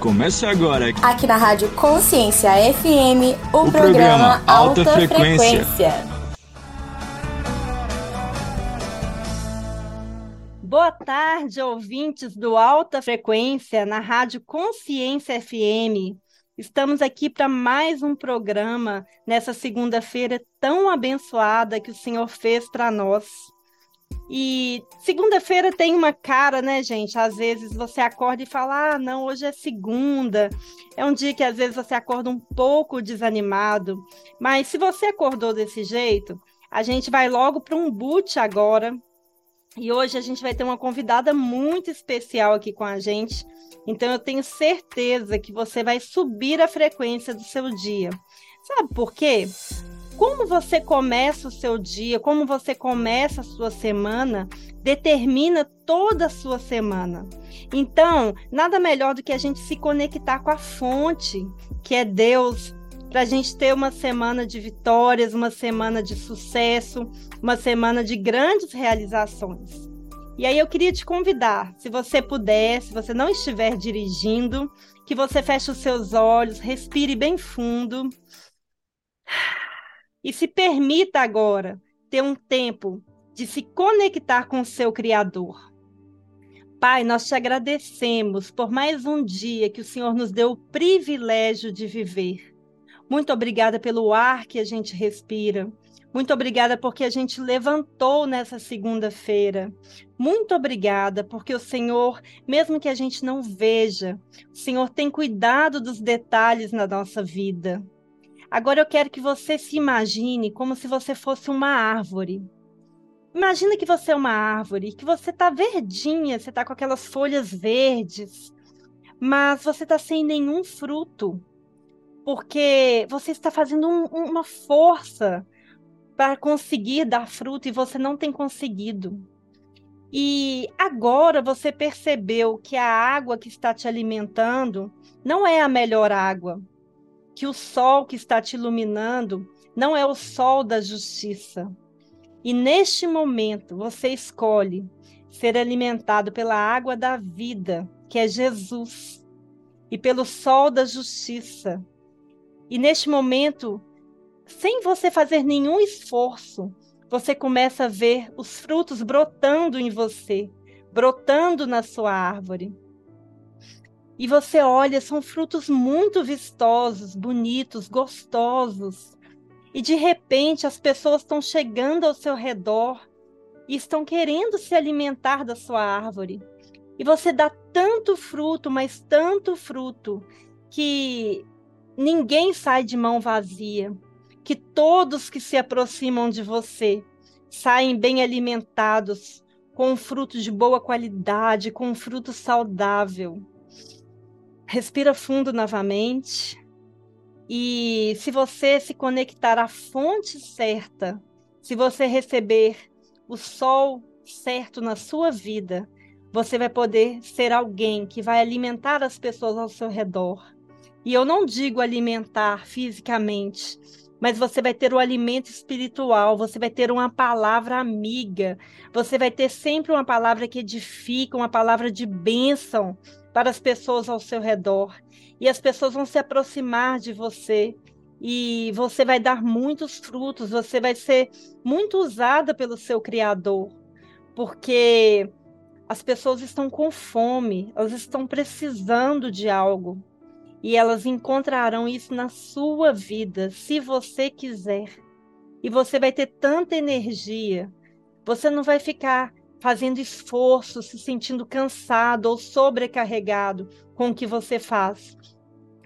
Começa agora. Aqui na Rádio Consciência FM, o, o programa, programa Alta, Alta Frequência. Frequência. Boa tarde, ouvintes do Alta Frequência na Rádio Consciência FM. Estamos aqui para mais um programa nessa segunda-feira tão abençoada que o Senhor fez para nós. E segunda-feira tem uma cara, né, gente? Às vezes você acorda e fala: ah, não, hoje é segunda. É um dia que às vezes você acorda um pouco desanimado. Mas se você acordou desse jeito, a gente vai logo para um boot agora. E hoje a gente vai ter uma convidada muito especial aqui com a gente. Então eu tenho certeza que você vai subir a frequência do seu dia. Sabe por quê? Como você começa o seu dia, como você começa a sua semana, determina toda a sua semana. Então, nada melhor do que a gente se conectar com a fonte, que é Deus, para a gente ter uma semana de vitórias, uma semana de sucesso, uma semana de grandes realizações. E aí eu queria te convidar, se você puder, se você não estiver dirigindo, que você feche os seus olhos, respire bem fundo e se permita agora ter um tempo de se conectar com o seu Criador. Pai, nós te agradecemos por mais um dia que o Senhor nos deu o privilégio de viver. Muito obrigada pelo ar que a gente respira. Muito obrigada porque a gente levantou nessa segunda-feira. Muito obrigada porque o Senhor, mesmo que a gente não veja, o Senhor tem cuidado dos detalhes na nossa vida. Agora eu quero que você se imagine como se você fosse uma árvore. Imagina que você é uma árvore, que você está verdinha, você está com aquelas folhas verdes, mas você está sem nenhum fruto, porque você está fazendo um, uma força para conseguir dar fruto e você não tem conseguido. E agora você percebeu que a água que está te alimentando não é a melhor água que o sol que está te iluminando não é o sol da justiça. E neste momento você escolhe ser alimentado pela água da vida, que é Jesus, e pelo sol da justiça. E neste momento, sem você fazer nenhum esforço, você começa a ver os frutos brotando em você, brotando na sua árvore. E você olha, são frutos muito vistosos, bonitos, gostosos. E de repente as pessoas estão chegando ao seu redor e estão querendo se alimentar da sua árvore. E você dá tanto fruto, mas tanto fruto, que ninguém sai de mão vazia, que todos que se aproximam de você saem bem alimentados, com fruto de boa qualidade, com fruto saudável. Respira fundo novamente. E se você se conectar à fonte certa, se você receber o sol certo na sua vida, você vai poder ser alguém que vai alimentar as pessoas ao seu redor. E eu não digo alimentar fisicamente, mas você vai ter o alimento espiritual, você vai ter uma palavra amiga, você vai ter sempre uma palavra que edifica, uma palavra de bênção, para as pessoas ao seu redor. E as pessoas vão se aproximar de você. E você vai dar muitos frutos, você vai ser muito usada pelo seu Criador. Porque as pessoas estão com fome, elas estão precisando de algo. E elas encontrarão isso na sua vida, se você quiser. E você vai ter tanta energia. Você não vai ficar fazendo esforço, se sentindo cansado ou sobrecarregado com o que você faz.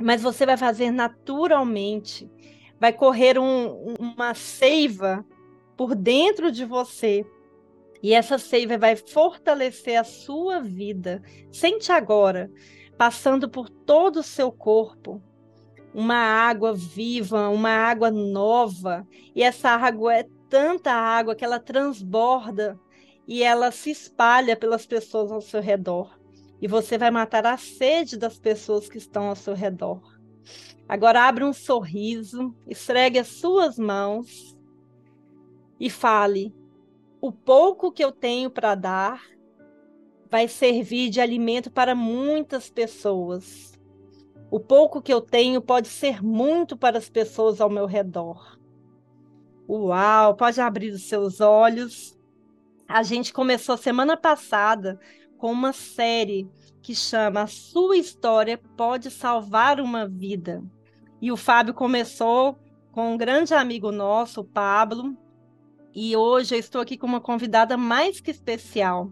Mas você vai fazer naturalmente, vai correr um, uma seiva por dentro de você. E essa seiva vai fortalecer a sua vida. Sente agora, passando por todo o seu corpo, uma água viva, uma água nova. E essa água é tanta água que ela transborda e ela se espalha pelas pessoas ao seu redor. E você vai matar a sede das pessoas que estão ao seu redor. Agora abre um sorriso, esfregue as suas mãos e fale: o pouco que eu tenho para dar vai servir de alimento para muitas pessoas. O pouco que eu tenho pode ser muito para as pessoas ao meu redor. Uau, pode abrir os seus olhos. A gente começou semana passada com uma série que chama Sua História Pode Salvar uma Vida. E o Fábio começou com um grande amigo nosso, o Pablo, e hoje eu estou aqui com uma convidada mais que especial,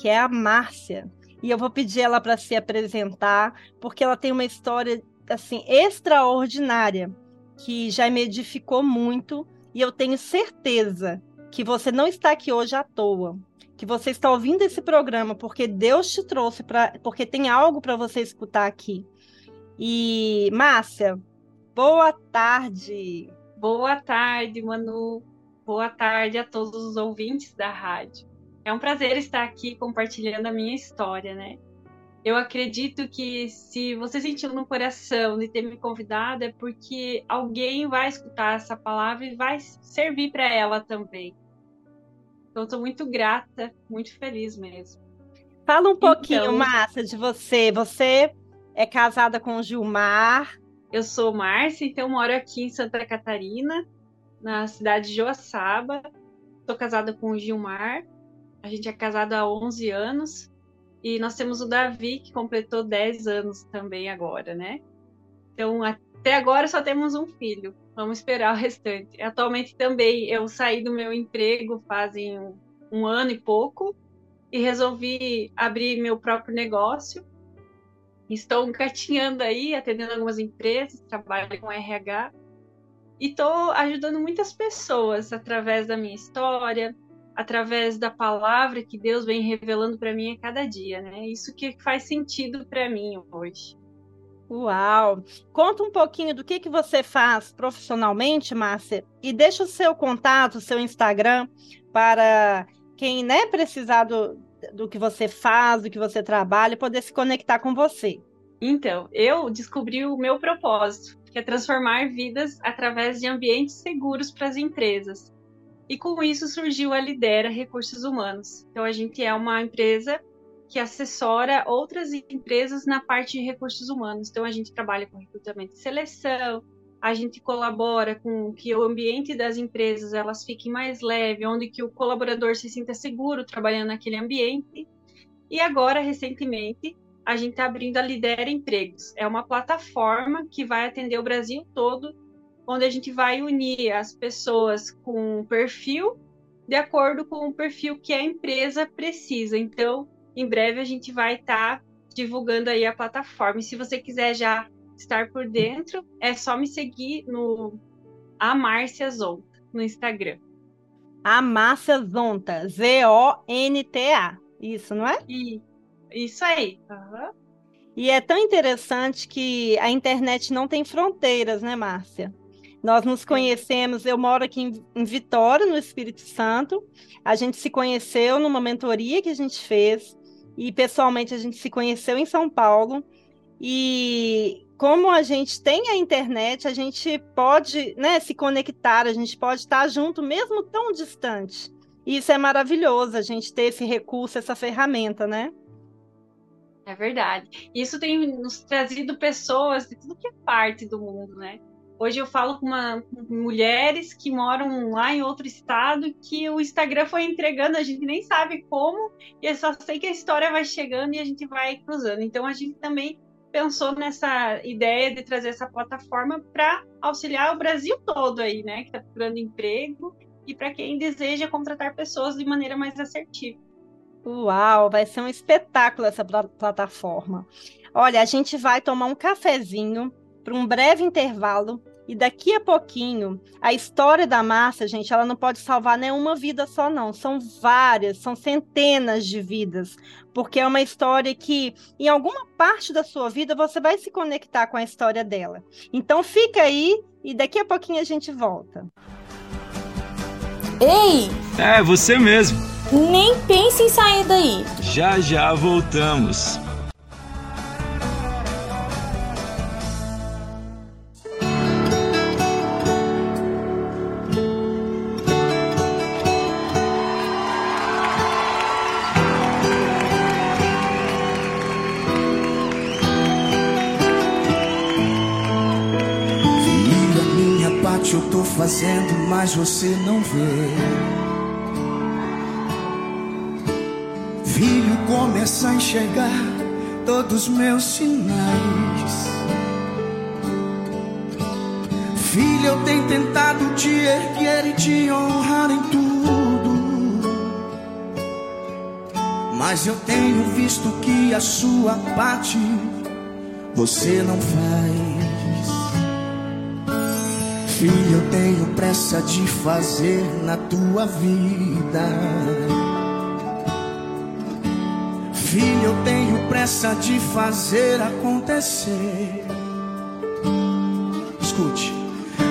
que é a Márcia. E eu vou pedir ela para se apresentar, porque ela tem uma história assim extraordinária que já me edificou muito. E eu tenho certeza que você não está aqui hoje à toa, que você está ouvindo esse programa porque Deus te trouxe para, porque tem algo para você escutar aqui. E Márcia, boa tarde. Boa tarde, Manu. Boa tarde a todos os ouvintes da rádio. É um prazer estar aqui compartilhando a minha história, né? Eu acredito que se você sentiu no coração de ter me convidado é porque alguém vai escutar essa palavra e vai servir para ela também. Então, estou muito grata, muito feliz mesmo. Fala um pouquinho, então, Márcia, de você. Você é casada com o Gilmar. Eu sou Márcia, então moro aqui em Santa Catarina, na cidade de Joaçaba. Estou casada com o Gilmar. A gente é casado há 11 anos e nós temos o Davi, que completou 10 anos também agora, né? Então, até agora só temos um filho. Vamos esperar o restante. Atualmente também eu saí do meu emprego fazem um, um ano e pouco e resolvi abrir meu próprio negócio. Estou engatinhando aí, atendendo algumas empresas, trabalho com RH e estou ajudando muitas pessoas através da minha história, através da palavra que Deus vem revelando para mim a cada dia, né? Isso que faz sentido para mim hoje. Uau! Conta um pouquinho do que, que você faz profissionalmente, Márcia, e deixa o seu contato, o seu Instagram, para quem né, precisar do, do que você faz, do que você trabalha, poder se conectar com você. Então, eu descobri o meu propósito, que é transformar vidas através de ambientes seguros para as empresas. E com isso surgiu a Lidera Recursos Humanos. Então a gente é uma empresa que assessora outras empresas na parte de recursos humanos. Então a gente trabalha com recrutamento e seleção, a gente colabora com que o ambiente das empresas elas fiquem mais leve, onde que o colaborador se sinta seguro trabalhando naquele ambiente. E agora, recentemente, a gente está abrindo a Lidera Empregos. É uma plataforma que vai atender o Brasil todo onde a gente vai unir as pessoas com um perfil de acordo com o perfil que a empresa precisa. Então, em breve a gente vai estar tá divulgando aí a plataforma. E se você quiser já estar por dentro, é só me seguir no a Márcia Zonta no Instagram. A Márcia Zonta, Z-O-N-T-A. Isso, não é? E, isso aí. Uhum. E é tão interessante que a internet não tem fronteiras, né, Márcia? Nós nos conhecemos, eu moro aqui em, em, Vitória, no Espírito Santo. A gente se conheceu numa mentoria que a gente fez e pessoalmente a gente se conheceu em São Paulo. E como a gente tem a internet, a gente pode né, se conectar, a gente pode estar junto mesmo tão distante. E isso é maravilhoso, a gente ter esse recurso, essa ferramenta, né? É verdade. Isso tem nos trazido pessoas de tudo que é parte do mundo, né? Hoje eu falo com, uma, com mulheres que moram lá em outro estado que o Instagram foi entregando, a gente nem sabe como, e eu só sei que a história vai chegando e a gente vai cruzando. Então a gente também pensou nessa ideia de trazer essa plataforma para auxiliar o Brasil todo aí, né, que está procurando emprego e para quem deseja contratar pessoas de maneira mais assertiva. Uau, vai ser um espetáculo essa plataforma. Olha, a gente vai tomar um cafezinho para um breve intervalo e daqui a pouquinho, a história da massa, gente, ela não pode salvar nenhuma vida só, não. São várias, são centenas de vidas. Porque é uma história que, em alguma parte da sua vida, você vai se conectar com a história dela. Então, fica aí e daqui a pouquinho a gente volta. Ei! É, você mesmo. Nem pense em sair daí. Já já voltamos. Parte eu tô fazendo, mas você não vê. Filho, começa a enxergar todos os meus sinais. Filho, eu tenho tentado te erguer e te honrar em tudo. Mas eu tenho visto que a sua parte você não faz. Filho, eu tenho pressa de fazer na tua vida. Filho, eu tenho pressa de fazer acontecer. Escute,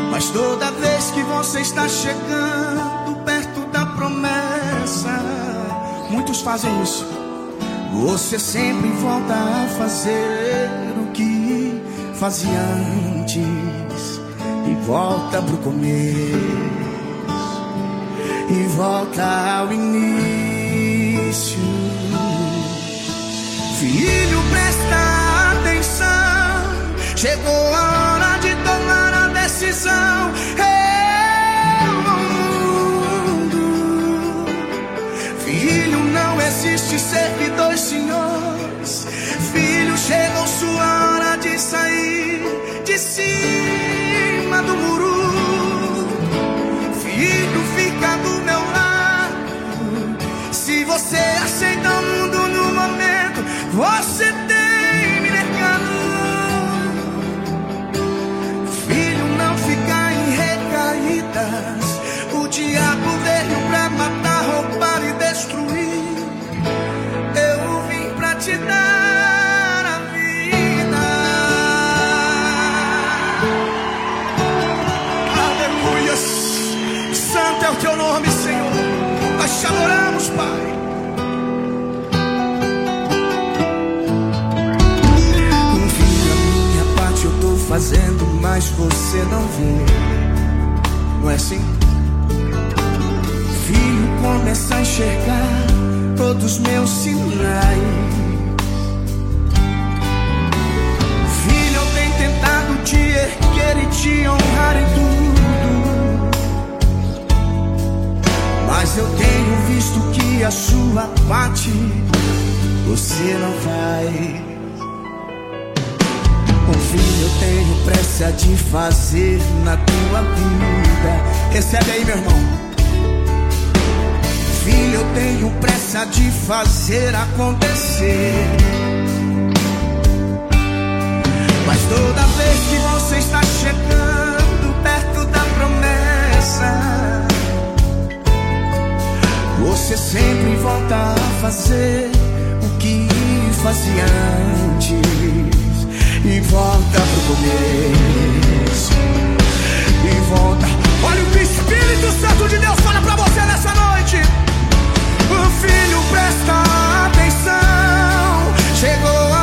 mas toda vez que você está chegando perto da promessa, muitos fazem isso. Você sempre volta a fazer o que fazia antes e volta pro começo e volta ao início. Filho, presta atenção. Chegou a hora de tomar a decisão. Eu mundo. Filho, não existe servidor, senhores. Filho, chegou sua hora de sair de cima do muro. Filho, fica do meu lado. Se você aceita o mas você não vê. Não é assim? Filho, começa a enxergar todos os meus sinais. Filho, eu tenho tentado te erguer e te honrar em tudo. Mas eu tenho visto que a sua parte você não faz. Filho eu tenho pressa de fazer na tua vida. Recebe aí, meu irmão. Filho, eu tenho pressa de fazer acontecer. Mas toda vez que você está chegando perto da promessa, você sempre volta a fazer o que fazia antes e volta pro começo e volta. Olha o que o Espírito Santo de Deus fala pra você nessa noite. Filho, presta atenção. Chegou a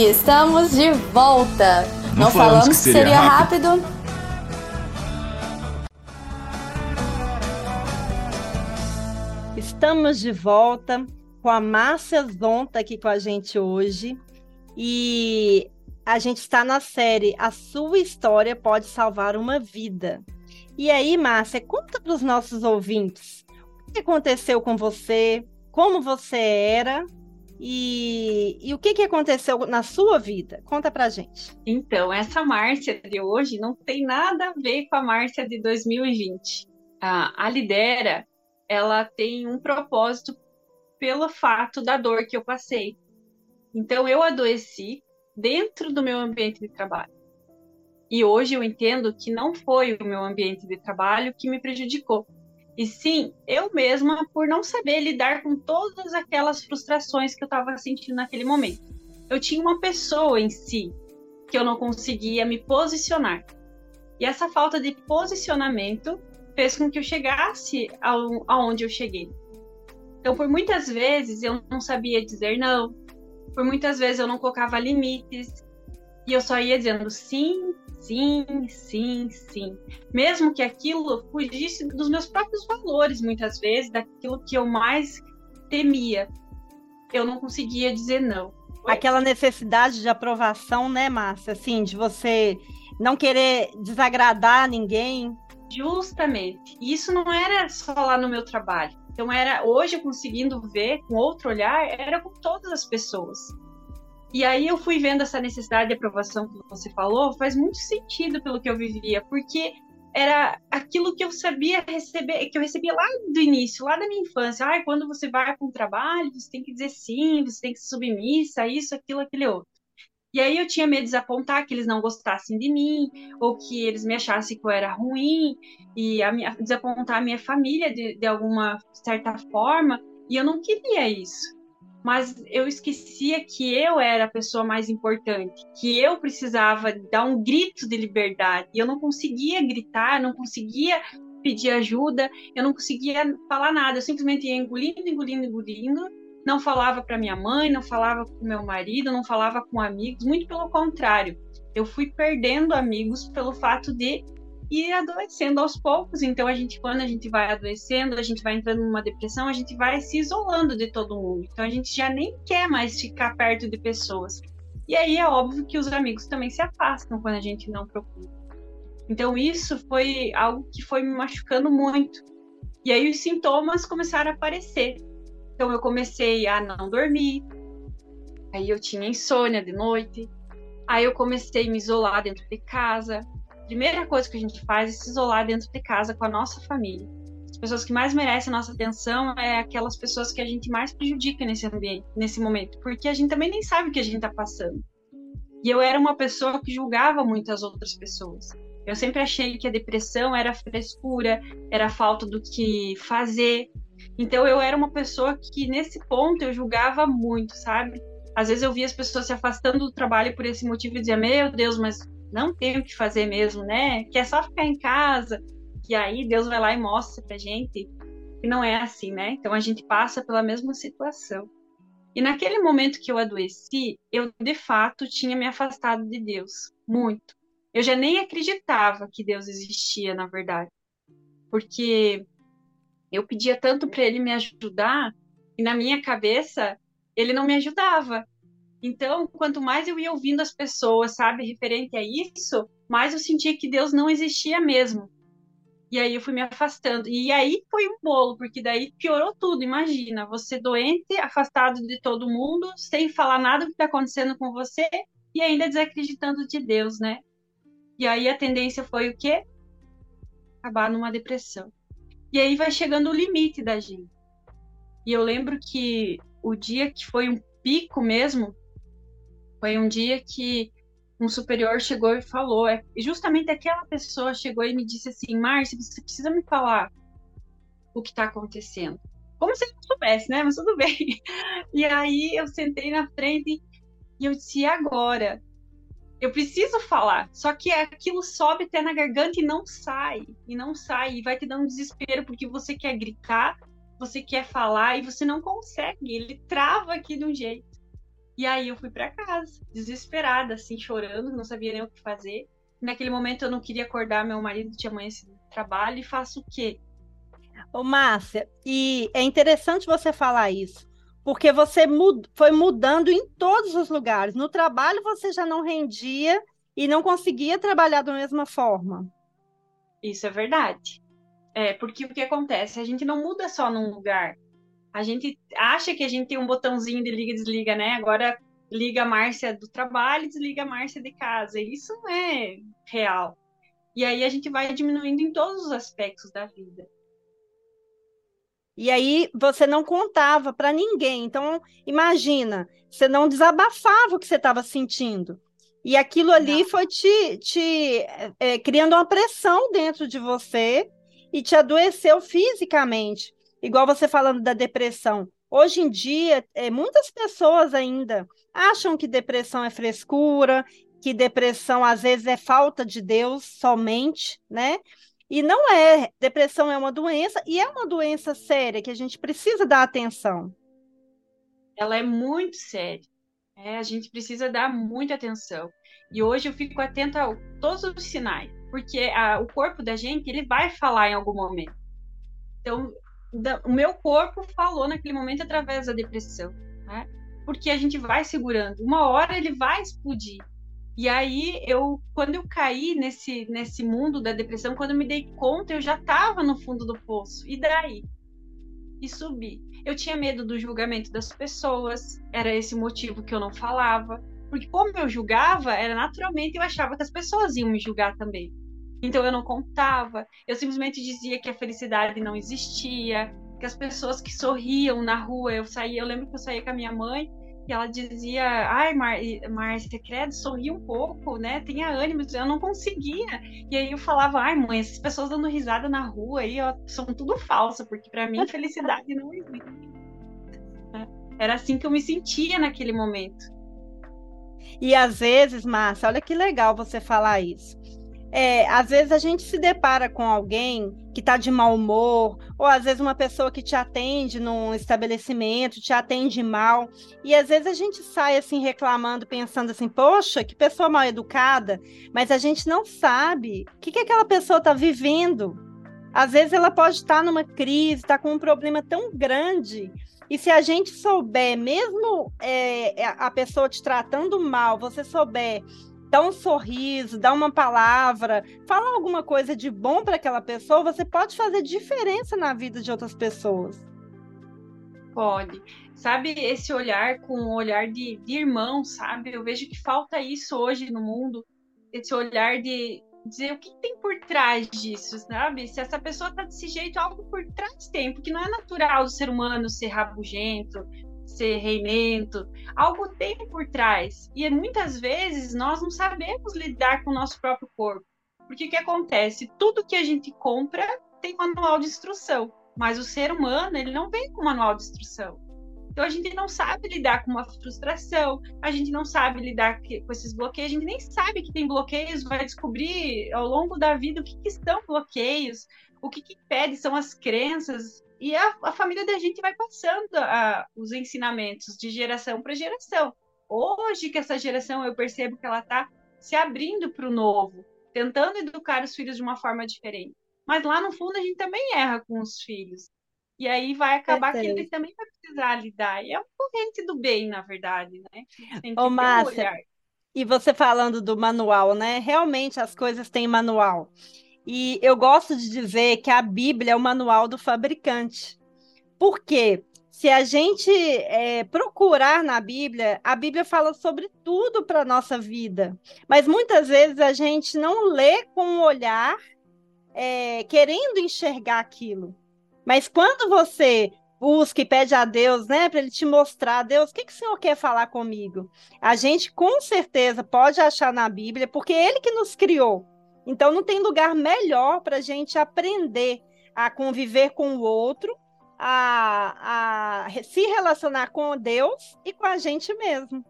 E estamos de volta. Não Não, falamos falamos que seria seria rápido. Estamos de volta com a Márcia Zonta aqui com a gente hoje. E a gente está na série A Sua História Pode Salvar uma Vida. E aí, Márcia, conta para os nossos ouvintes o que aconteceu com você, como você era e, e o que, que aconteceu na sua vida. Conta pra gente. Então, essa Márcia de hoje não tem nada a ver com a Márcia de 2020. A, a Lidera, ela tem um propósito pelo fato da dor que eu passei. Então, eu adoeci dentro do meu ambiente de trabalho. E hoje eu entendo que não foi o meu ambiente de trabalho que me prejudicou. E sim, eu mesma, por não saber lidar com todas aquelas frustrações que eu estava sentindo naquele momento. Eu tinha uma pessoa em si que eu não conseguia me posicionar. E essa falta de posicionamento fez com que eu chegasse ao, aonde eu cheguei. Então, por muitas vezes eu não sabia dizer não, por muitas vezes eu não colocava limites e eu só ia dizendo sim, sim, sim, sim. Mesmo que aquilo fugisse dos meus próprios valores, muitas vezes, daquilo que eu mais temia. Eu não conseguia dizer não. Aquela necessidade de aprovação, né, Márcia? Assim, de você não querer desagradar ninguém. Justamente. E isso não era só lá no meu trabalho. Então era hoje conseguindo ver com outro olhar, era com todas as pessoas. E aí eu fui vendo essa necessidade de aprovação que você falou, faz muito sentido pelo que eu vivia, porque era aquilo que eu sabia receber, que eu recebia lá do início, lá da minha infância. Ah, quando você vai para um trabalho, você tem que dizer sim, você tem que ser submissa, isso, aquilo, aquele outro. E aí eu tinha medo de desapontar, que eles não gostassem de mim, ou que eles me achassem que eu era ruim, e a minha, desapontar a minha família de, de alguma certa forma, e eu não queria isso. Mas eu esquecia que eu era a pessoa mais importante, que eu precisava dar um grito de liberdade, e eu não conseguia gritar, não conseguia pedir ajuda, eu não conseguia falar nada, eu simplesmente ia engolindo, engolindo, engolindo, não falava para minha mãe, não falava com meu marido, não falava com amigos, muito pelo contrário. Eu fui perdendo amigos pelo fato de ir adoecendo aos poucos. Então a gente quando a gente vai adoecendo, a gente vai entrando numa depressão, a gente vai se isolando de todo mundo. Então a gente já nem quer mais ficar perto de pessoas. E aí é óbvio que os amigos também se afastam quando a gente não procura. Então isso foi algo que foi me machucando muito. E aí os sintomas começaram a aparecer. Então eu comecei a não dormir, aí eu tinha insônia de noite, aí eu comecei a me isolar dentro de casa. Primeira coisa que a gente faz é se isolar dentro de casa com a nossa família. As pessoas que mais merecem a nossa atenção é aquelas pessoas que a gente mais prejudica nesse ambiente, nesse momento, porque a gente também nem sabe o que a gente está passando. E eu era uma pessoa que julgava muito as outras pessoas. Eu sempre achei que a depressão era frescura, era falta do que fazer, então eu era uma pessoa que nesse ponto eu julgava muito, sabe? Às vezes eu via as pessoas se afastando do trabalho por esse motivo e dizia: "Meu Deus, mas não tenho o que fazer mesmo, né? Que é só ficar em casa". E aí Deus vai lá e mostra pra gente que não é assim, né? Então a gente passa pela mesma situação. E naquele momento que eu adoeci, eu de fato tinha me afastado de Deus, muito. Eu já nem acreditava que Deus existia, na verdade. Porque eu pedia tanto para ele me ajudar e na minha cabeça ele não me ajudava. Então, quanto mais eu ia ouvindo as pessoas, sabe, referente a isso, mais eu sentia que Deus não existia mesmo. E aí eu fui me afastando. E aí foi um bolo, porque daí piorou tudo. Imagina, você doente, afastado de todo mundo, sem falar nada do que está acontecendo com você e ainda desacreditando de Deus, né? E aí a tendência foi o quê? Acabar numa depressão. E aí vai chegando o limite da gente. E eu lembro que o dia que foi um pico mesmo, foi um dia que um superior chegou e falou, é, justamente aquela pessoa chegou e me disse assim, Márcia, você precisa me falar o que está acontecendo. Como se não soubesse, né? Mas tudo bem. E aí eu sentei na frente e eu disse, e agora? Eu preciso falar. Só que aquilo sobe até na garganta e não sai. E não sai. E vai te dando desespero porque você quer gritar, você quer falar e você não consegue. Ele trava aqui de um jeito. E aí eu fui para casa, desesperada, assim, chorando, não sabia nem o que fazer. Naquele momento eu não queria acordar, meu marido tinha amanhecido no trabalho e faço o quê? Ô, Márcia, e é interessante você falar isso, porque você mud foi mudando em todos os lugares. No trabalho você já não rendia e não conseguia trabalhar da mesma forma. Isso é verdade. É, porque o que acontece? A gente não muda só num lugar. A gente acha que a gente tem um botãozinho de liga e desliga, né? Agora liga a Márcia do trabalho e desliga a Márcia de casa. Isso não é real. E aí a gente vai diminuindo em todos os aspectos da vida. E aí você não contava para ninguém. Então, imagina, você não desabafava o que você estava sentindo. E aquilo ali não. foi te, te é, criando uma pressão dentro de você e te adoeceu fisicamente. Igual você falando da depressão. Hoje em dia, é, muitas pessoas ainda acham que depressão é frescura, que depressão às vezes é falta de Deus somente, né? E não é. Depressão é uma doença e é uma doença séria que a gente precisa dar atenção. Ela é muito séria. É, a gente precisa dar muita atenção. E hoje eu fico atenta a todos os sinais, porque a, o corpo da gente ele vai falar em algum momento. Então, da, o meu corpo falou naquele momento através da depressão, né? Porque a gente vai segurando. Uma hora ele vai explodir. E aí eu, quando eu caí nesse nesse mundo da depressão, quando eu me dei conta, eu já estava no fundo do poço. E daí? E subi. Eu tinha medo do julgamento das pessoas, era esse motivo que eu não falava, porque como eu julgava, era naturalmente eu achava que as pessoas iam me julgar também. Então eu não contava, eu simplesmente dizia que a felicidade não existia, que as pessoas que sorriam na rua, eu saía, eu lembro que eu saía com a minha mãe que ela dizia, ai, Márcia, credo, sorri um pouco, né? Tenha ânimo. Eu não conseguia. E aí eu falava, ai, mãe, essas pessoas dando risada na rua aí, ó, são tudo falsa, porque para mim felicidade não existe. É, era assim que eu me sentia naquele momento. E às vezes, Márcia, olha que legal você falar isso. É, às vezes a gente se depara com alguém que está de mau humor, ou às vezes uma pessoa que te atende num estabelecimento, te atende mal, e às vezes a gente sai assim reclamando, pensando assim, poxa, que pessoa mal educada, mas a gente não sabe o que, que aquela pessoa está vivendo. Às vezes ela pode estar numa crise, está com um problema tão grande e se a gente souber, mesmo é, a pessoa te tratando mal, você souber dá um sorriso, dá uma palavra, fala alguma coisa de bom para aquela pessoa, você pode fazer diferença na vida de outras pessoas. Pode. Sabe, esse olhar com o olhar de, de irmão, sabe? Eu vejo que falta isso hoje no mundo, esse olhar de dizer o que tem por trás disso, sabe? Se essa pessoa tá desse jeito, algo por trás tem, porque não é natural do ser humano ser rabugento, ser reimento, algo tem por trás. E muitas vezes nós não sabemos lidar com o nosso próprio corpo. Porque o que acontece? Tudo que a gente compra tem manual de instrução, mas o ser humano ele não vem com manual de instrução. Então a gente não sabe lidar com uma frustração, a gente não sabe lidar com esses bloqueios, a gente nem sabe que tem bloqueios, vai descobrir ao longo da vida o que, que são bloqueios, o que, que impede, são as crenças, e a, a família da gente vai passando a, os ensinamentos de geração para geração. Hoje que essa geração eu percebo que ela está se abrindo para o novo, tentando educar os filhos de uma forma diferente. Mas lá no fundo a gente também erra com os filhos. E aí vai acabar é que ele também vai precisar lidar. E é uma corrente do bem, na verdade, né? Tem que Ô, Márcia, um e você falando do manual, né? Realmente as coisas têm manual. E eu gosto de dizer que a Bíblia é o manual do fabricante. Por quê? Se a gente é, procurar na Bíblia, a Bíblia fala sobre tudo para a nossa vida. Mas muitas vezes a gente não lê com o um olhar é, querendo enxergar aquilo. Mas quando você busca e pede a Deus, né, para ele te mostrar, Deus, o que, que o Senhor quer falar comigo? A gente com certeza pode achar na Bíblia, porque é Ele que nos criou. Então, não tem lugar melhor para a gente aprender a conviver com o outro, a, a se relacionar com Deus e com a gente mesmo.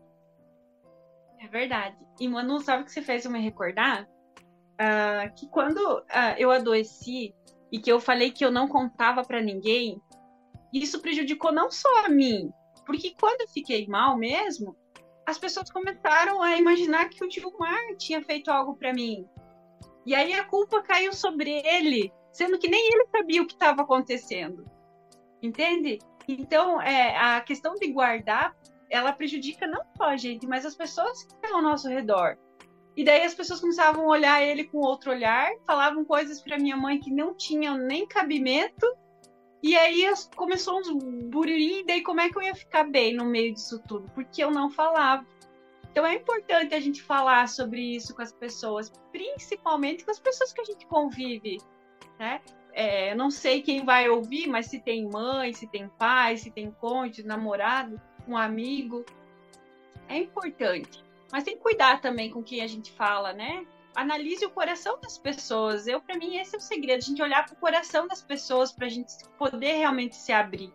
É verdade. E, Manu, sabe que você fez eu me recordar? Uh, que quando uh, eu adoeci e que eu falei que eu não contava para ninguém, isso prejudicou não só a mim, porque quando eu fiquei mal mesmo, as pessoas começaram a imaginar que o Gilmar tinha feito algo para mim. E aí a culpa caiu sobre ele, sendo que nem ele sabia o que estava acontecendo. Entende? Então, é, a questão de guardar, ela prejudica não só a gente, mas as pessoas que estão ao nosso redor. E daí as pessoas começavam a olhar ele com outro olhar, falavam coisas para minha mãe que não tinham nem cabimento. E aí começou uns buriri, e daí como é que eu ia ficar bem no meio disso tudo? Porque eu não falava. Então é importante a gente falar sobre isso com as pessoas, principalmente com as pessoas que a gente convive, né? É, não sei quem vai ouvir, mas se tem mãe, se tem pai, se tem cônjuge, namorado, um amigo, é importante. Mas tem que cuidar também com quem a gente fala, né? Analise o coração das pessoas. Eu, para mim, esse é o segredo, a gente olhar para o coração das pessoas para a gente poder realmente se abrir.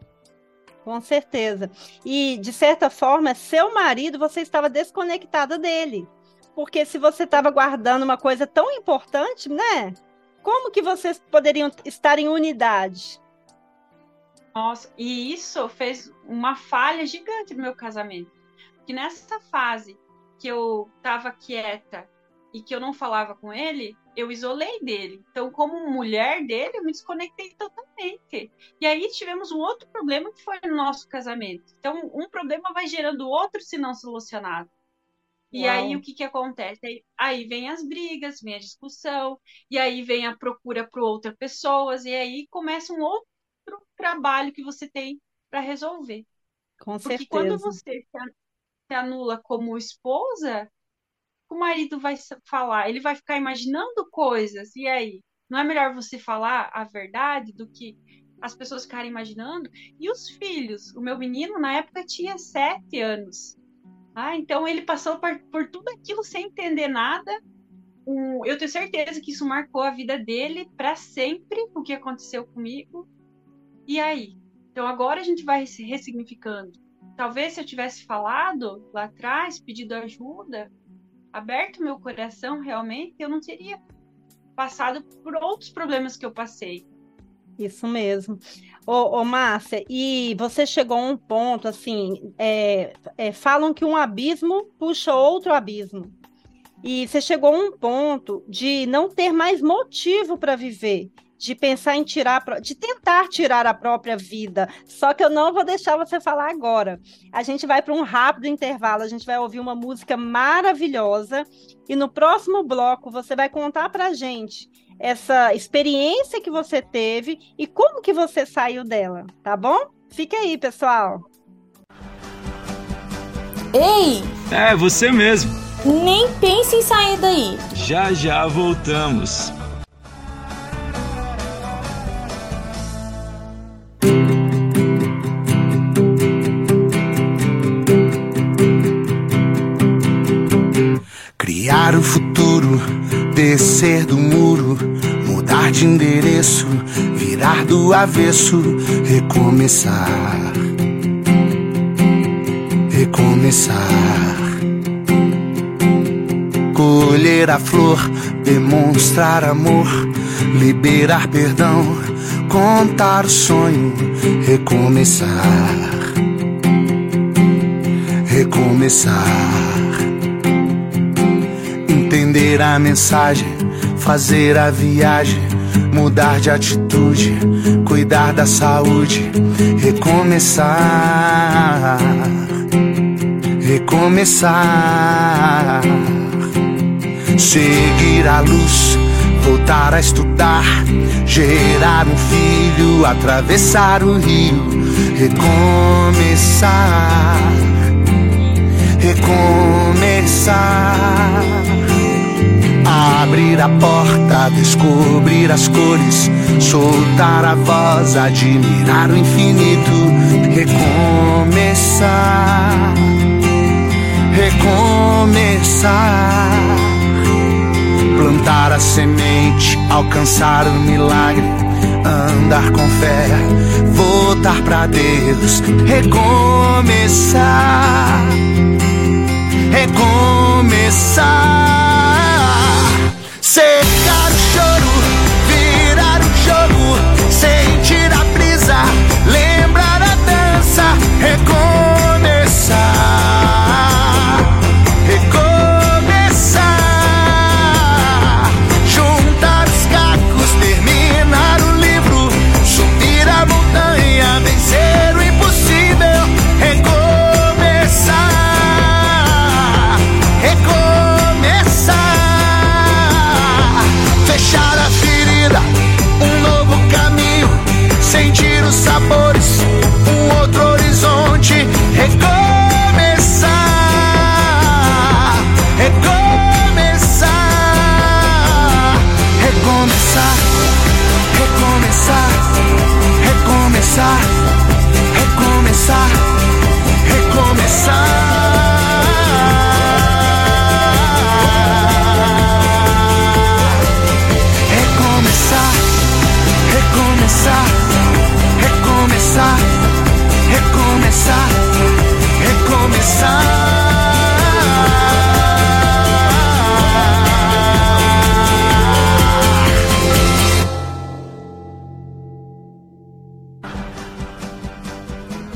Com certeza. E, de certa forma, seu marido, você estava desconectada dele. Porque se você estava guardando uma coisa tão importante, né? Como que vocês poderiam estar em unidade? Nossa, e isso fez uma falha gigante no meu casamento. Que nessa fase que eu estava quieta e que eu não falava com ele, eu isolei dele. Então, como mulher dele, eu me desconectei totalmente. E aí tivemos um outro problema que foi no nosso casamento. Então, um problema vai gerando outro se não solucionado. E Uau. aí o que, que acontece? Aí, vem as brigas, vem a discussão, e aí vem a procura por outras pessoas, e aí começa um outro trabalho que você tem para resolver. Com Porque certeza. quando você se anula como esposa, o marido vai falar, ele vai ficar imaginando coisas, e aí? Não é melhor você falar a verdade do que as pessoas ficarem imaginando? E os filhos? O meu menino, na época, tinha sete anos. Ah, então ele passou por, por tudo aquilo sem entender nada. Eu tenho certeza que isso marcou a vida dele para sempre, o que aconteceu comigo. E aí? Então agora a gente vai se ressignificando. Talvez se eu tivesse falado lá atrás, pedido ajuda, aberto meu coração realmente, eu não teria passado por outros problemas que eu passei. Isso mesmo. Ô, ô Márcia, e você chegou a um ponto, assim, é, é, falam que um abismo puxa outro abismo. E você chegou a um ponto de não ter mais motivo para viver, de pensar em tirar, de tentar tirar a própria vida. Só que eu não vou deixar você falar agora. A gente vai para um rápido intervalo, a gente vai ouvir uma música maravilhosa e no próximo bloco você vai contar para gente essa experiência que você teve e como que você saiu dela, tá bom? Fica aí, pessoal. Ei! É, você mesmo. Nem pense em sair daí. Já já voltamos. Criar o futuro descer do muro, mudar de endereço, virar do avesso, recomeçar. Recomeçar. Colher a flor, demonstrar amor, liberar perdão, contar o sonho, recomeçar. Recomeçar entender a mensagem, fazer a viagem, mudar de atitude, cuidar da saúde, recomeçar, recomeçar, seguir a luz, voltar a estudar, gerar um filho, atravessar o rio, recomeçar, recomeçar Abrir a porta, descobrir as cores, soltar a voz, admirar o infinito, recomeçar, recomeçar. Plantar a semente, alcançar o milagre, andar com fé, voltar pra Deus, recomeçar, recomeçar, secar o choro, virar o jogo, sentir a brisa, lembrar a dança, recomeçar,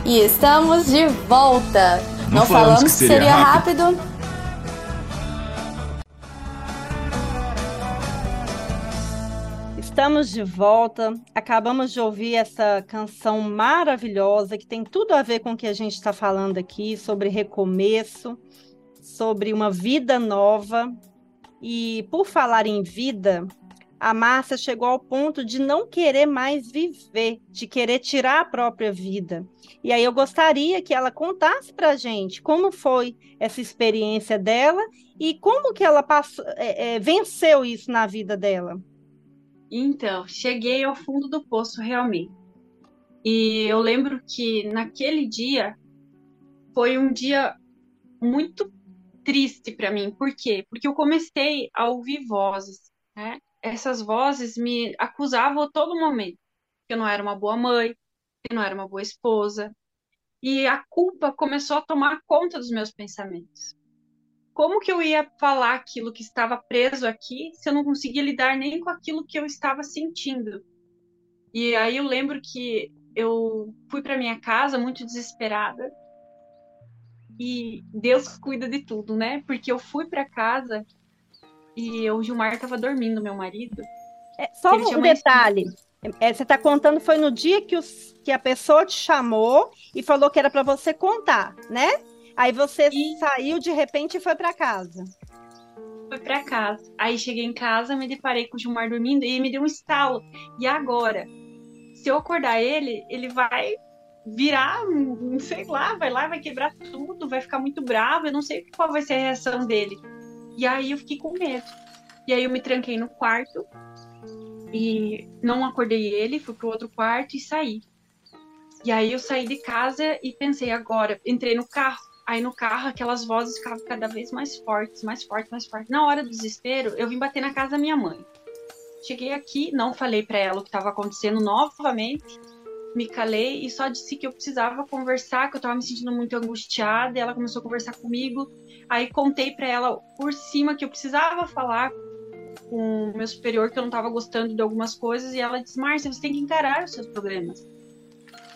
E estamos de volta. Não Não, falamos falamos que que seria seria rápido. rápido. Estamos de volta. Acabamos de ouvir essa canção maravilhosa que tem tudo a ver com o que a gente está falando aqui sobre recomeço, sobre uma vida nova. E por falar em vida, a Márcia chegou ao ponto de não querer mais viver, de querer tirar a própria vida. E aí eu gostaria que ela contasse para a gente como foi essa experiência dela e como que ela passou, é, é, venceu isso na vida dela. Então, cheguei ao fundo do poço realmente. E eu lembro que naquele dia foi um dia muito triste para mim. Por quê? Porque eu comecei a ouvir vozes, né? Essas vozes me acusavam a todo momento que eu não era uma boa mãe, que eu não era uma boa esposa. E a culpa começou a tomar conta dos meus pensamentos. Como que eu ia falar aquilo que estava preso aqui se eu não conseguia lidar nem com aquilo que eu estava sentindo? E aí eu lembro que eu fui para minha casa muito desesperada. E Deus cuida de tudo, né? Porque eu fui para casa e o Gilmar estava dormindo, meu marido. É, só um uma detalhe. É, você está contando foi no dia que, os, que a pessoa te chamou e falou que era para você contar, né? Aí você E- saiu de repente e foi para casa. Fui para casa. Aí cheguei em casa, me deparei com o Gilmar dormindo e me deu um estalo. E agora? Se eu acordar ele, ele vai virar, sei lá, vai lá, vai quebrar tudo, vai ficar muito bravo. Eu não sei qual vai ser a reação dele. E aí eu fiquei com medo. E aí eu me tranquei no quarto e não acordei ele, fui pro outro quarto e saí. E aí eu saí de casa e pensei agora, entrei no carro. Aí no carro aquelas vozes ficavam cada vez mais fortes, mais fortes, mais fortes. Na hora do desespero, eu vim bater na casa da minha mãe. Cheguei aqui, não falei pra ela o que estava acontecendo novamente. Me calei e só disse que eu precisava conversar, que eu tava me sentindo muito angustiada. E ela começou a conversar comigo. Aí contei pra ela por cima que eu precisava falar com o meu superior, que eu não tava gostando de algumas coisas. E ela disse: Márcia, você tem que encarar os seus problemas.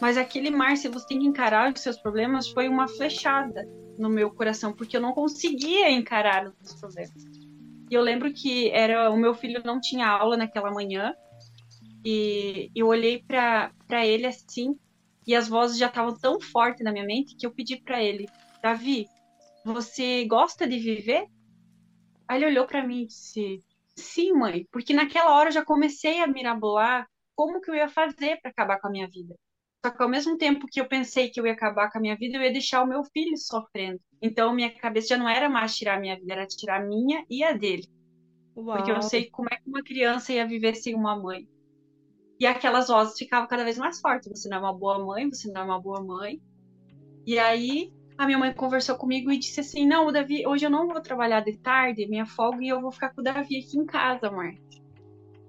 Mas aquele Márcia, você tem que encarar os seus problemas, foi uma flechada no meu coração, porque eu não conseguia encarar os problemas. E eu lembro que era o meu filho não tinha aula naquela manhã, e eu olhei para ele assim, e as vozes já estavam tão fortes na minha mente que eu pedi para ele: Davi, você gosta de viver? Aí ele olhou para mim e disse: Sim, mãe, porque naquela hora eu já comecei a mirabolar como que eu ia fazer para acabar com a minha vida. Só que ao mesmo tempo que eu pensei que eu ia acabar com a minha vida, eu ia deixar o meu filho sofrendo. Então minha cabeça já não era mais tirar a minha vida, era tirar a minha e a dele. Porque eu Uau. sei como é que uma criança ia viver sem uma mãe. E aquelas vozes ficavam cada vez mais fortes. Você não é uma boa mãe, você não é uma boa mãe. E aí a minha mãe conversou comigo e disse assim: Não, o Davi, hoje eu não vou trabalhar de tarde, minha folga, e eu vou ficar com o Davi aqui em casa, Marta.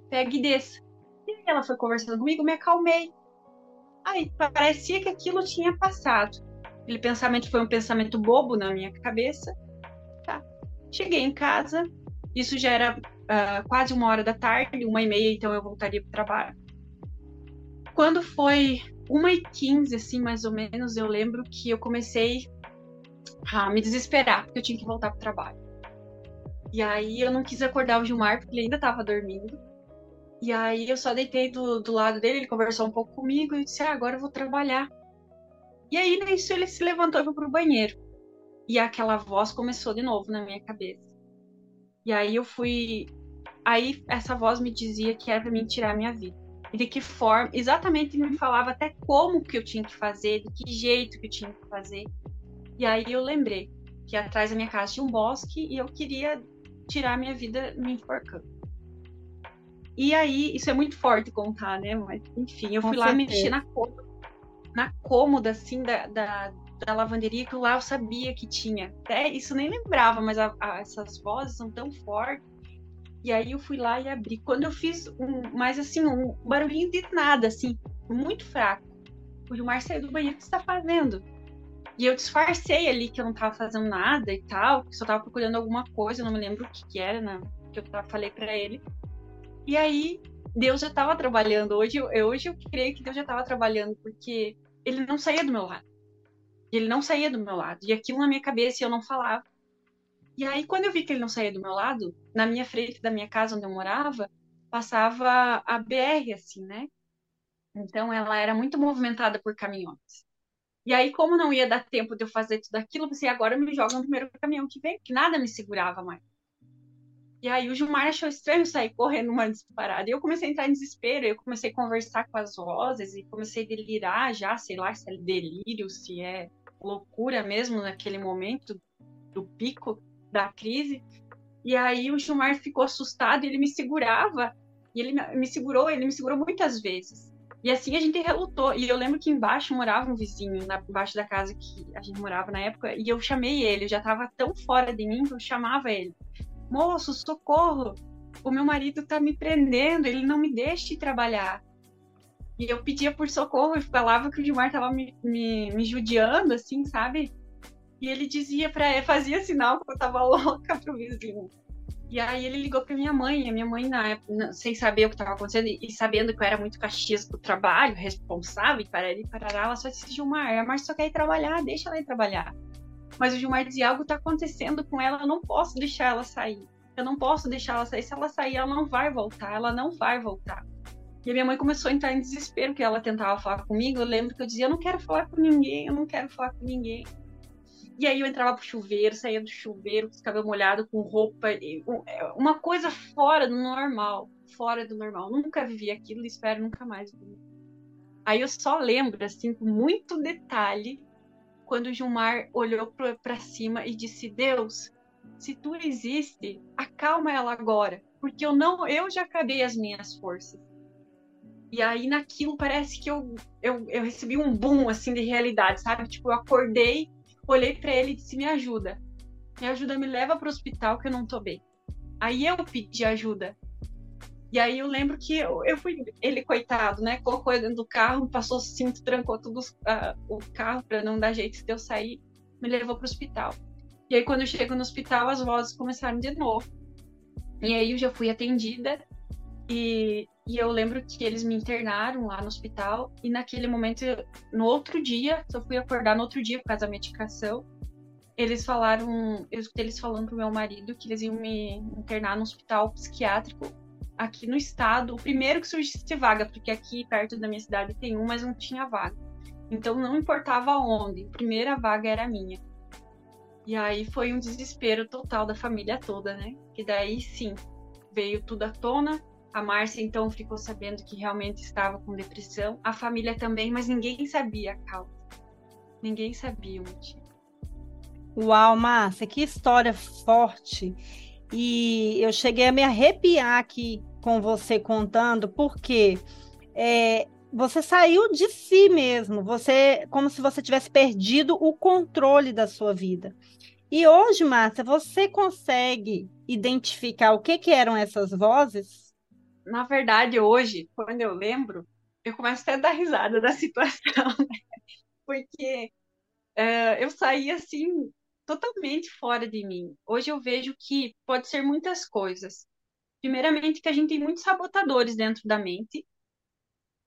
Pega e desça. E aí ela foi conversando comigo, me acalmei. Aí parecia que aquilo tinha passado. Aquele pensamento foi um pensamento bobo na minha cabeça. Tá. Cheguei em casa, isso já era uh, quase uma hora da tarde, uma e meia, então eu voltaria para o trabalho. Quando foi uma e quinze, assim, mais ou menos, eu lembro que eu comecei a me desesperar, porque eu tinha que voltar para o trabalho. E aí eu não quis acordar o Gilmar, porque ele ainda estava dormindo. E aí eu só deitei do, do lado dele, ele conversou um pouco comigo e disse, ah, agora eu vou trabalhar. E aí nisso ele se levantou e foi pro banheiro. E aquela voz começou de novo na minha cabeça. E aí eu fui. Aí essa voz me dizia que era pra mim tirar a minha vida. De que forma, exatamente me falava até como que eu tinha que fazer, de que jeito que eu tinha que fazer. E aí eu lembrei que atrás da minha casa tinha um bosque e eu queria tirar minha vida me enforcando. E aí, isso é muito forte contar, né? Mas, enfim, eu fui lá mexer na cômoda, na cômoda, assim, da, da, da, lavanderia, que lá eu sabia que tinha. Até isso nem lembrava, mas a, a, essas vozes são tão fortes. E aí eu fui lá e abri. Quando eu fiz um, mais assim, um barulhinho de nada, assim, muito fraco. O Gilmar saiu do banheiro, o que você tá fazendo? E eu disfarcei ali que eu não tava fazendo nada e tal, que só tava procurando alguma coisa, eu não me lembro o que, que era, né? Que eu falei para ele. E aí, Deus já estava trabalhando. Hoje, eu, hoje eu creio que Deus já estava trabalhando, porque ele não saía do meu lado. Ele não saía do meu lado. E aquilo na minha cabeça eu não falava. E aí, quando eu vi que ele não saía do meu lado, na minha frente da minha casa onde eu morava, passava a BR, assim, né? Então, ela era muito movimentada por caminhões. E aí, como não ia dar tempo de eu fazer tudo aquilo, eu pensei, agora me joga no primeiro caminhão que vem, que nada me segurava mais. E aí o Gilmar achou estranho sair correndo uma disparada. E eu comecei a entrar em desespero, eu comecei a conversar com as vozes e comecei a delirar já, sei lá se é delírio, se é loucura mesmo naquele momento do pico da crise. E aí o Gilmar ficou assustado e ele me segurava. E ele me segurou, ele me segurou muitas vezes. E assim a gente relutou. E eu lembro que embaixo morava um vizinho, na, embaixo da casa que a gente morava na época, e eu chamei ele. Eu já estava tão fora de mim que eu chamava ele moço, socorro, o meu marido tá me prendendo, ele não me deixa trabalhar. E eu pedia por socorro e falava que o Gilmar tava me, me, me judiando, assim, sabe? E ele dizia para fazia sinal que eu tava louca pro vizinho. E aí ele ligou para minha mãe, a minha mãe na época, sem saber o que estava acontecendo e sabendo que eu era muito caxias do trabalho, responsável, para ele parar, ela só disse, Gilmar, a Mar só quer ir trabalhar, deixa ela ir trabalhar. Mas o Gilmar dizia: algo está acontecendo com ela, eu não posso deixar ela sair. Eu não posso deixar ela sair. Se ela sair, ela não vai voltar. Ela não vai voltar. E a minha mãe começou a entrar em desespero, que ela tentava falar comigo. Eu lembro que eu dizia: eu não quero falar com ninguém, eu não quero falar com ninguém. E aí eu entrava pro chuveiro, saía do chuveiro, com cabelo molhado, com roupa, é, uma coisa fora do normal, fora do normal. Nunca vivi aquilo e espero nunca mais viver. Aí eu só lembro, assim, com muito detalhe, quando Gilmar olhou para cima e disse: Deus, se tu existe, acalma ela agora, porque eu não, eu já acabei as minhas forças. E aí naquilo parece que eu, eu, eu recebi um boom assim de realidade, sabe? Tipo, eu acordei, olhei para ele e disse: "Me ajuda. Me ajuda, me leva para o hospital que eu não tô bem". Aí eu pedi ajuda. E aí eu lembro que eu, eu fui, ele, coitado, né? Colocou ele dentro do carro, passou o cinto, trancou tudo uh, o carro para não dar jeito de eu sair, me levou para o hospital. E aí quando eu chego no hospital, as vozes começaram de novo. E aí eu já fui atendida e, e eu lembro que eles me internaram lá no hospital e naquele momento, no outro dia, eu fui acordar no outro dia por causa da medicação, eles falaram, eu escutei eles falando pro meu marido que eles iam me internar no hospital psiquiátrico aqui no estado, o primeiro que surgisse vaga, porque aqui perto da minha cidade tem um, mas não tinha vaga. Então não importava onde, a primeira vaga era minha. E aí foi um desespero total da família toda, né? Que daí sim, veio tudo à tona. A Márcia então ficou sabendo que realmente estava com depressão, a família também, mas ninguém sabia a causa. Ninguém sabia o motivo. Uau, Márcia, que história forte. E eu cheguei a me arrepiar aqui com você contando, porque é, você saiu de si mesmo, você como se você tivesse perdido o controle da sua vida. E hoje, Márcia, você consegue identificar o que, que eram essas vozes? Na verdade, hoje, quando eu lembro, eu começo até a dar risada da situação, porque uh, eu saí assim totalmente fora de mim. Hoje eu vejo que pode ser muitas coisas. Primeiramente, que a gente tem muitos sabotadores dentro da mente.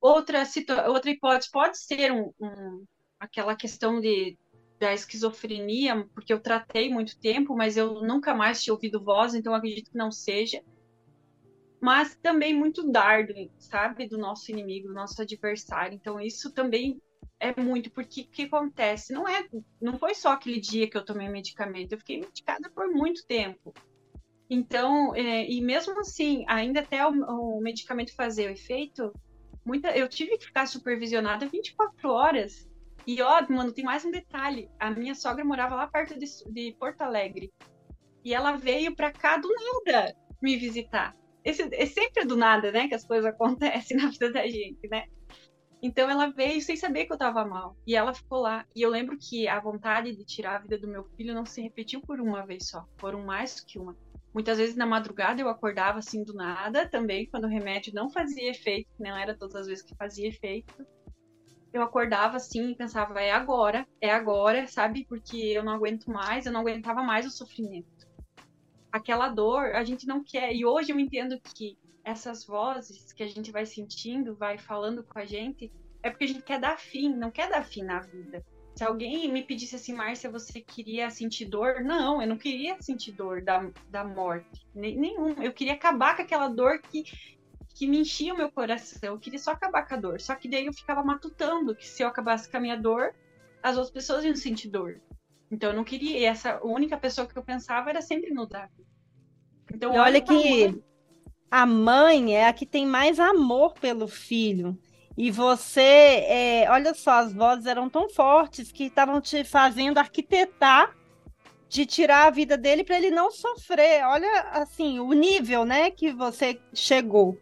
Outra, outra hipótese pode ser um, um, aquela questão de, da esquizofrenia, porque eu tratei muito tempo, mas eu nunca mais tinha ouvido voz, então acredito que não seja. Mas também muito dardo, sabe, do nosso inimigo, do nosso adversário. Então isso também é muito, porque o que acontece? Não é, não foi só aquele dia que eu tomei medicamento, eu fiquei medicada por muito tempo. Então, é, e mesmo assim, ainda até o, o, medicamento fazer o efeito, muita, eu tive que ficar supervisionada 24 horas. E ó, mano, tem mais um detalhe. A minha sogra morava lá perto de, de Porto Alegre. E ela veio pra cá do nada me visitar. Esse, é sempre do nada, né, que as coisas acontecem na vida da gente, né? Então ela veio sem saber que eu tava mal. E ela ficou lá. E eu lembro que a vontade de tirar a vida do meu filho não se repetiu por uma vez só. Foram mais que uma. Muitas vezes na madrugada eu acordava assim do nada, também quando o remédio não fazia efeito, não era todas as vezes que fazia efeito. Eu acordava assim e pensava, é agora, é agora, sabe? Porque eu não aguento mais, eu não aguentava mais o sofrimento. Aquela dor, a gente não quer. E hoje eu entendo que essas vozes que a gente vai sentindo, vai falando com a gente, é porque a gente quer dar fim, não quer dar fim na vida. Se alguém me pedisse assim, Márcia, você queria sentir dor? Não, eu não queria sentir dor da, da morte. Nenhum. Eu queria acabar com aquela dor que, que me enchia o meu coração. Eu queria só acabar com a dor. Só que daí eu ficava matutando que se eu acabasse com a minha dor, as outras pessoas iam sentir dor. Então eu não queria. E essa única pessoa que eu pensava era sempre no Davi. Então, e olha que. Mãe, a mãe é a que tem mais amor pelo filho. E você, é, olha só, as vozes eram tão fortes que estavam te fazendo arquitetar de tirar a vida dele para ele não sofrer. Olha, assim, o nível, né, que você chegou.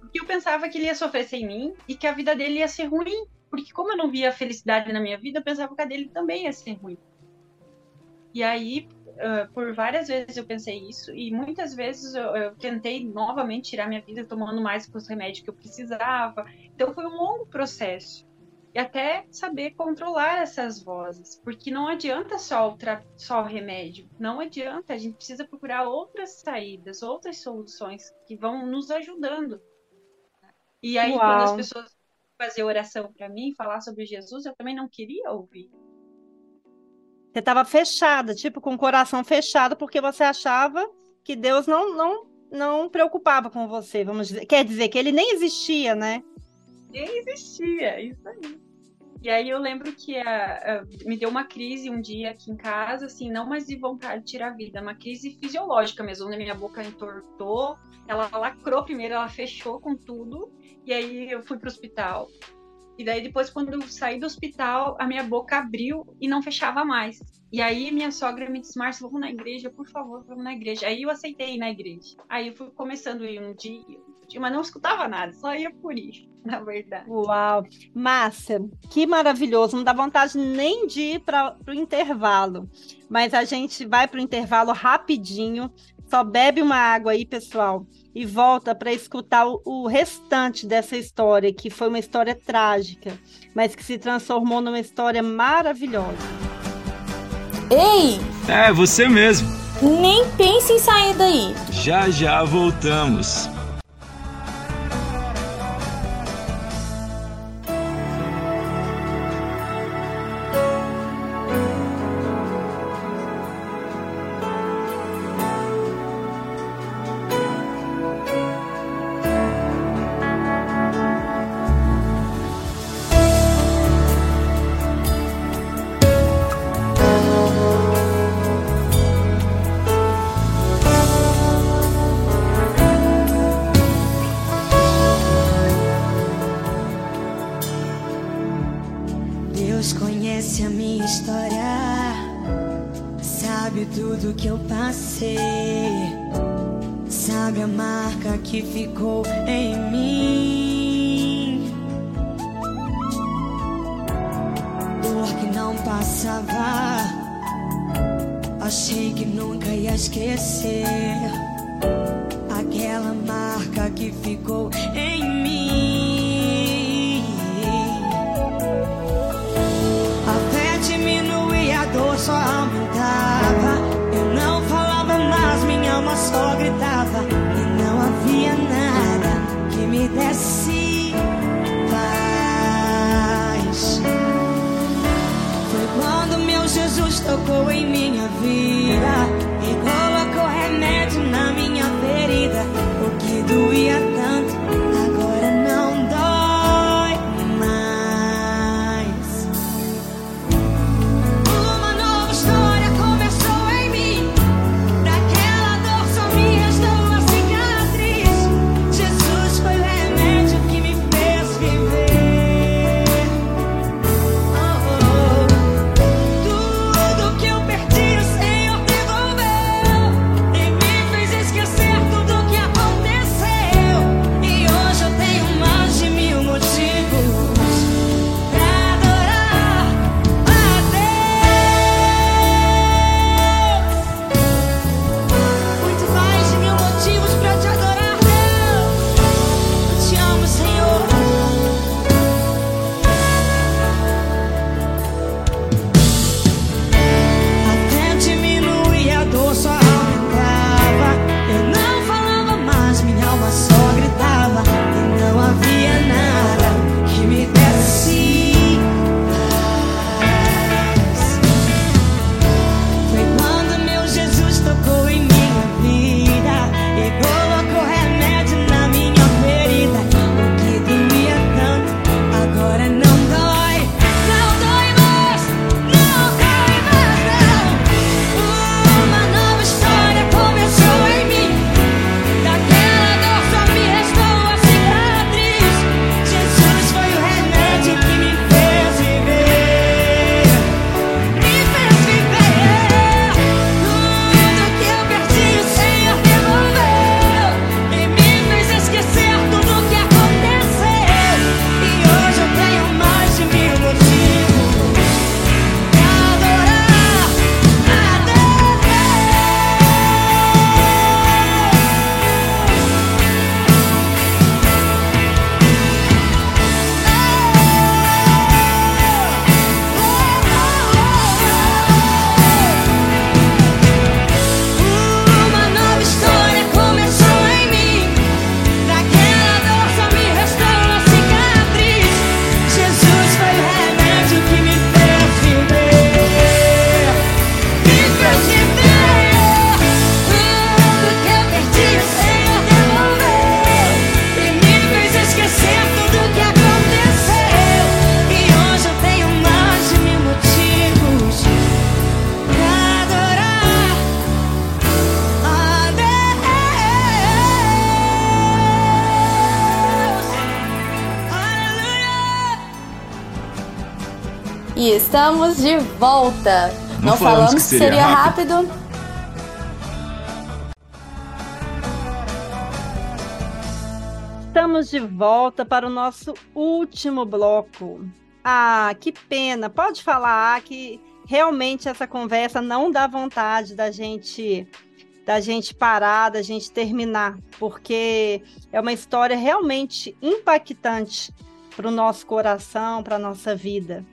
Porque eu pensava que ele ia sofrer sem mim e que a vida dele ia ser ruim. Porque como eu não via felicidade na minha vida, eu pensava que a dele também ia ser ruim. E aí, uh, por várias vezes eu pensei isso e muitas vezes eu, eu, tentei novamente tirar minha vida tomando mais os remédios que eu precisava. Então foi um longo processo. E até saber controlar essas vozes, porque não adianta só o, só o remédio, não adianta, a gente precisa procurar outras saídas, outras soluções que vão nos ajudando. E aí, Uau. quando as pessoas faziam oração para mim, falar sobre Jesus, eu também não queria ouvir. Você estava fechada, tipo, com o coração fechado, porque você achava que Deus não, não, não preocupava com você, vamos dizer. Quer dizer, que ele nem existia, né? Nem existia, isso aí. E aí eu lembro que a, a, me deu uma crise um dia aqui em casa, assim, não mais de vontade de tirar a vida, uma crise fisiológica mesmo, na minha boca entortou, ela lacrou primeiro, ela fechou com tudo, e aí eu fui pro hospital. E daí depois, quando eu saí do hospital, a minha boca abriu e não fechava mais. E aí minha sogra me disse, Márcia, vamos na igreja, por favor, vamos na igreja. Aí eu aceitei ir na igreja. Aí eu fui começando a ir um dia, mas não escutava nada, só ia por ir, na verdade. Uau! Márcia, que maravilhoso. Não dá vontade nem de ir para o intervalo. Mas a gente vai para o intervalo rapidinho. Só bebe uma água aí, pessoal e volta para escutar o, o, restante dessa história, que foi uma história trágica, mas que se transformou numa história maravilhosa. Ei! É, você mesmo. Nem pense em sair daí. Já já voltamos. Achei estamos de volta. Não Não, falamos falamos que que seria seria rápido. Estamos de volta para o nosso último bloco. Ah, que pena. Pode falar que realmente essa conversa não dá vontade da gente da gente parar, da gente terminar, porque é uma história realmente impactante para o nosso coração, para a nossa vida.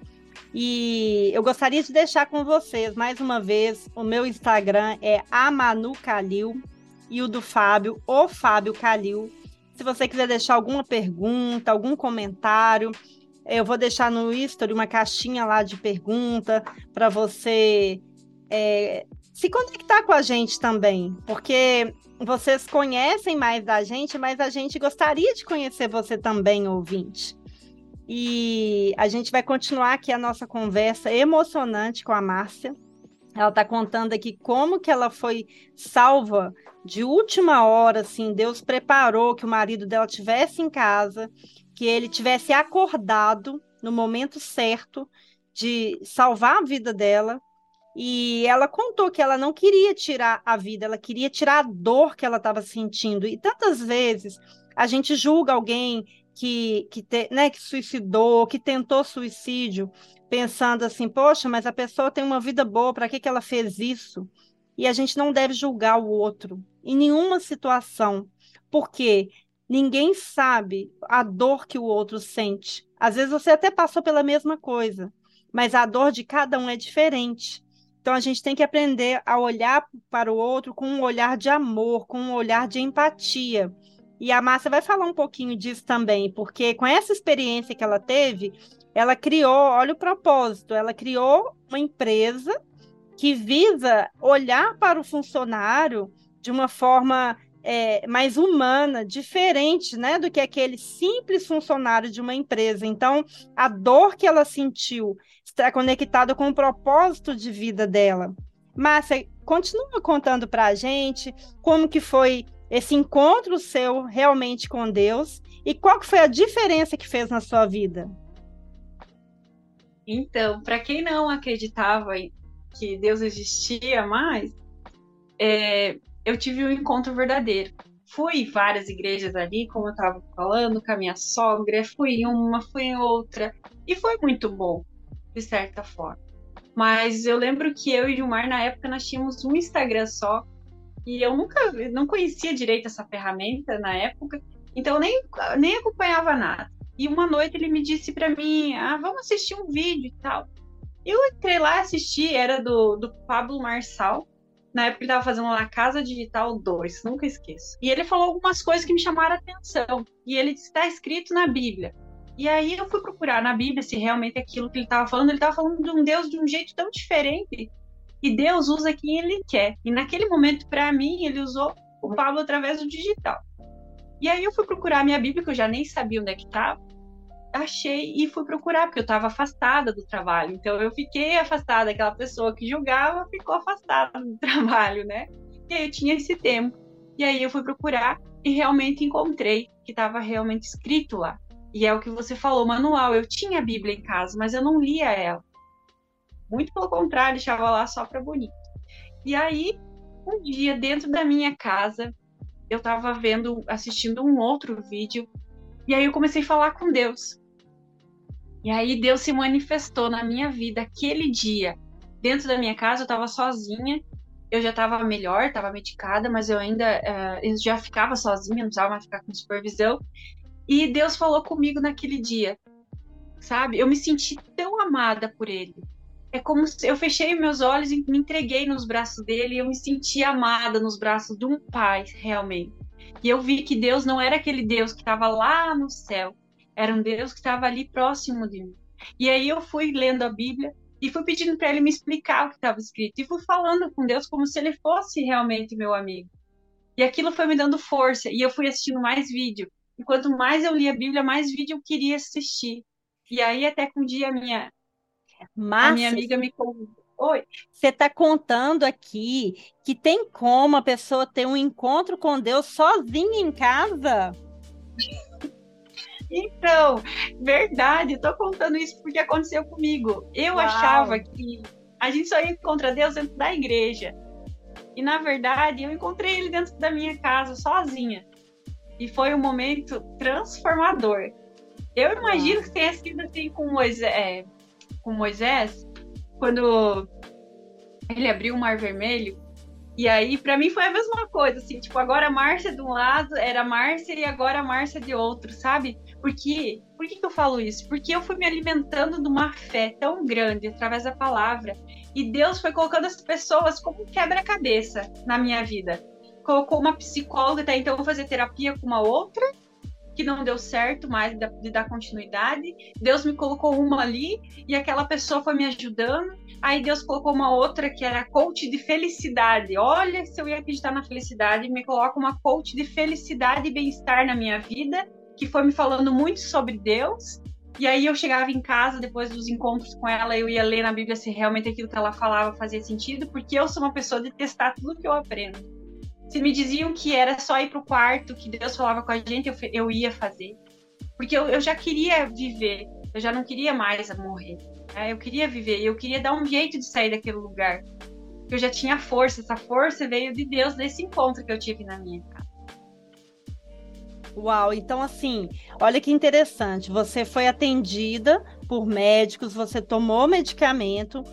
E eu gostaria de deixar com vocês, mais uma vez, o meu Instagram é Amanu Calil e o do Fábio, o Fábio Calil. Se você quiser deixar alguma pergunta, algum comentário, eu vou deixar no history uma caixinha lá de pergunta para você é, se conectar com a gente também, porque vocês conhecem mais da gente, mas a gente gostaria de conhecer você também, ouvinte. E a gente vai continuar aqui a nossa conversa emocionante com a Márcia. Ela está contando aqui como que ela foi salva de última hora, assim, Deus preparou que o marido dela tivesse em casa, que ele tivesse acordado no momento certo de salvar a vida dela. E ela contou que ela não queria tirar a vida, ela queria tirar a dor que ela estava sentindo. E tantas vezes a gente julga alguém que, que, te, né, que suicidou, que tentou suicídio, pensando assim, poxa, mas a pessoa tem uma vida boa, para que, que ela fez isso? E a gente não deve julgar o outro em nenhuma situação, porque Ninguém sabe a dor que o outro sente. Às vezes você até passou pela mesma coisa, mas a dor de cada um é diferente. Então a gente tem que aprender a olhar para o outro com um olhar de amor, com um olhar de empatia. E a Márcia vai falar um pouquinho disso também, porque com essa experiência que ela teve, ela criou, olha o propósito, ela criou uma empresa que visa olhar para o funcionário de uma forma é, mais humana, diferente né, do que aquele simples funcionário de uma empresa. Então, a dor que ela sentiu está conectada com o propósito de vida dela. Márcia, continua contando para a gente como que foi esse encontro seu realmente com Deus e qual que foi a diferença que fez na sua vida? Então, para quem não acreditava que Deus existia mais, é, eu tive um encontro verdadeiro. Fui várias igrejas ali, como eu estava falando, com a minha sogra, fui em uma, fui em outra, e foi muito bom, de certa forma. Mas eu lembro que eu e Gilmar, na época, nós tínhamos um Instagram só, e eu nunca não conhecia direito essa ferramenta na época, então eu nem, nem acompanhava nada. E uma noite ele me disse para mim: ah, vamos assistir um vídeo e tal. Eu entrei lá assisti, era do, do Pablo Marçal. Na época ele estava fazendo lá Casa Digital 2, nunca esqueço. E ele falou algumas coisas que me chamaram a atenção. E ele disse: está escrito na Bíblia. E aí eu fui procurar na Bíblia se realmente aquilo que ele estava falando. Ele estava falando de um Deus de um jeito tão diferente e Deus usa quem ele quer. E naquele momento, para mim, ele usou o Pablo através do digital. E aí eu fui procurar minha Bíblia, que eu já nem sabia onde é que estava. Achei e fui procurar, porque eu estava afastada do trabalho. Então eu fiquei afastada, aquela pessoa que julgava ficou afastada do trabalho, né? E aí eu tinha esse tempo. E aí eu fui procurar e realmente encontrei que estava realmente escrito lá. E é o que você falou, manual. Eu tinha a Bíblia em casa, mas eu não lia ela. Muito pelo contrário, deixava lá só para bonito. E aí, um dia, dentro da minha casa, eu estava vendo, assistindo um outro vídeo, e aí eu comecei a falar com Deus. E aí Deus se manifestou na minha vida aquele dia. Dentro da minha casa, eu estava sozinha, eu já estava melhor, estava medicada, mas eu ainda uh, eu já ficava sozinha, não precisava mais ficar com supervisão. E Deus falou comigo naquele dia, sabe? Eu me senti tão amada por Ele é como se eu fechei meus olhos e me entreguei nos braços dele e eu me senti amada nos braços de um pai, realmente. E eu vi que Deus não era aquele Deus que estava lá no céu, era um Deus que estava ali próximo de mim. E aí eu fui lendo a Bíblia e fui pedindo para ele me explicar o que estava escrito e fui falando com Deus como se ele fosse realmente meu amigo. E aquilo foi me dando força e eu fui assistindo mais vídeo. E quanto mais eu lia a Bíblia, mais vídeo eu queria assistir. E aí até que um dia minha Márcia, a minha amiga me convidou. Oi. Você está contando aqui que tem como a pessoa ter um encontro com Deus sozinha em casa? Então, verdade, estou contando isso porque aconteceu comigo. Eu Uau. achava que a gente só encontra Deus dentro da igreja. E na verdade, eu encontrei ele dentro da minha casa, sozinha. E foi um momento transformador. Eu imagino que tenha sido assim com Moisés, é, com Moisés, quando ele abriu o Mar Vermelho. E aí, para mim, foi a mesma coisa, assim, tipo, agora a Márcia de um lado era Márcia e agora a Márcia de outro, sabe? Porque, por que, que eu falo isso? Porque eu fui me alimentando de uma fé tão grande através da palavra e Deus foi colocando as pessoas como quebra-cabeça na minha vida. Colocou uma psicóloga, até então eu vou fazer terapia com uma outra, que não deu certo mais de, dar continuidade. Deus me colocou uma ali e aquela pessoa foi me ajudando. Aí Deus colocou uma outra que era coach de felicidade. Olha, se eu ia acreditar na felicidade, me coloca uma coach de felicidade e bem-estar na minha vida, que foi me falando muito sobre Deus. E aí eu chegava em casa depois dos encontros com ela, eu ia ler na Bíblia se realmente aquilo que ela falava fazia sentido, porque eu sou uma pessoa de testar tudo que eu aprendo se me diziam que era só ir pro quarto, que Deus falava com a gente, eu, eu ia fazer. Porque eu, eu já queria viver, eu já não queria mais morrer. Né? Eu queria viver, eu queria dar um jeito de sair daquele lugar. Eu já tinha força, essa força veio de Deus desse encontro que eu tive na minha casa. Uau, então assim, olha que interessante. Você foi atendida por médicos, você tomou medicamento,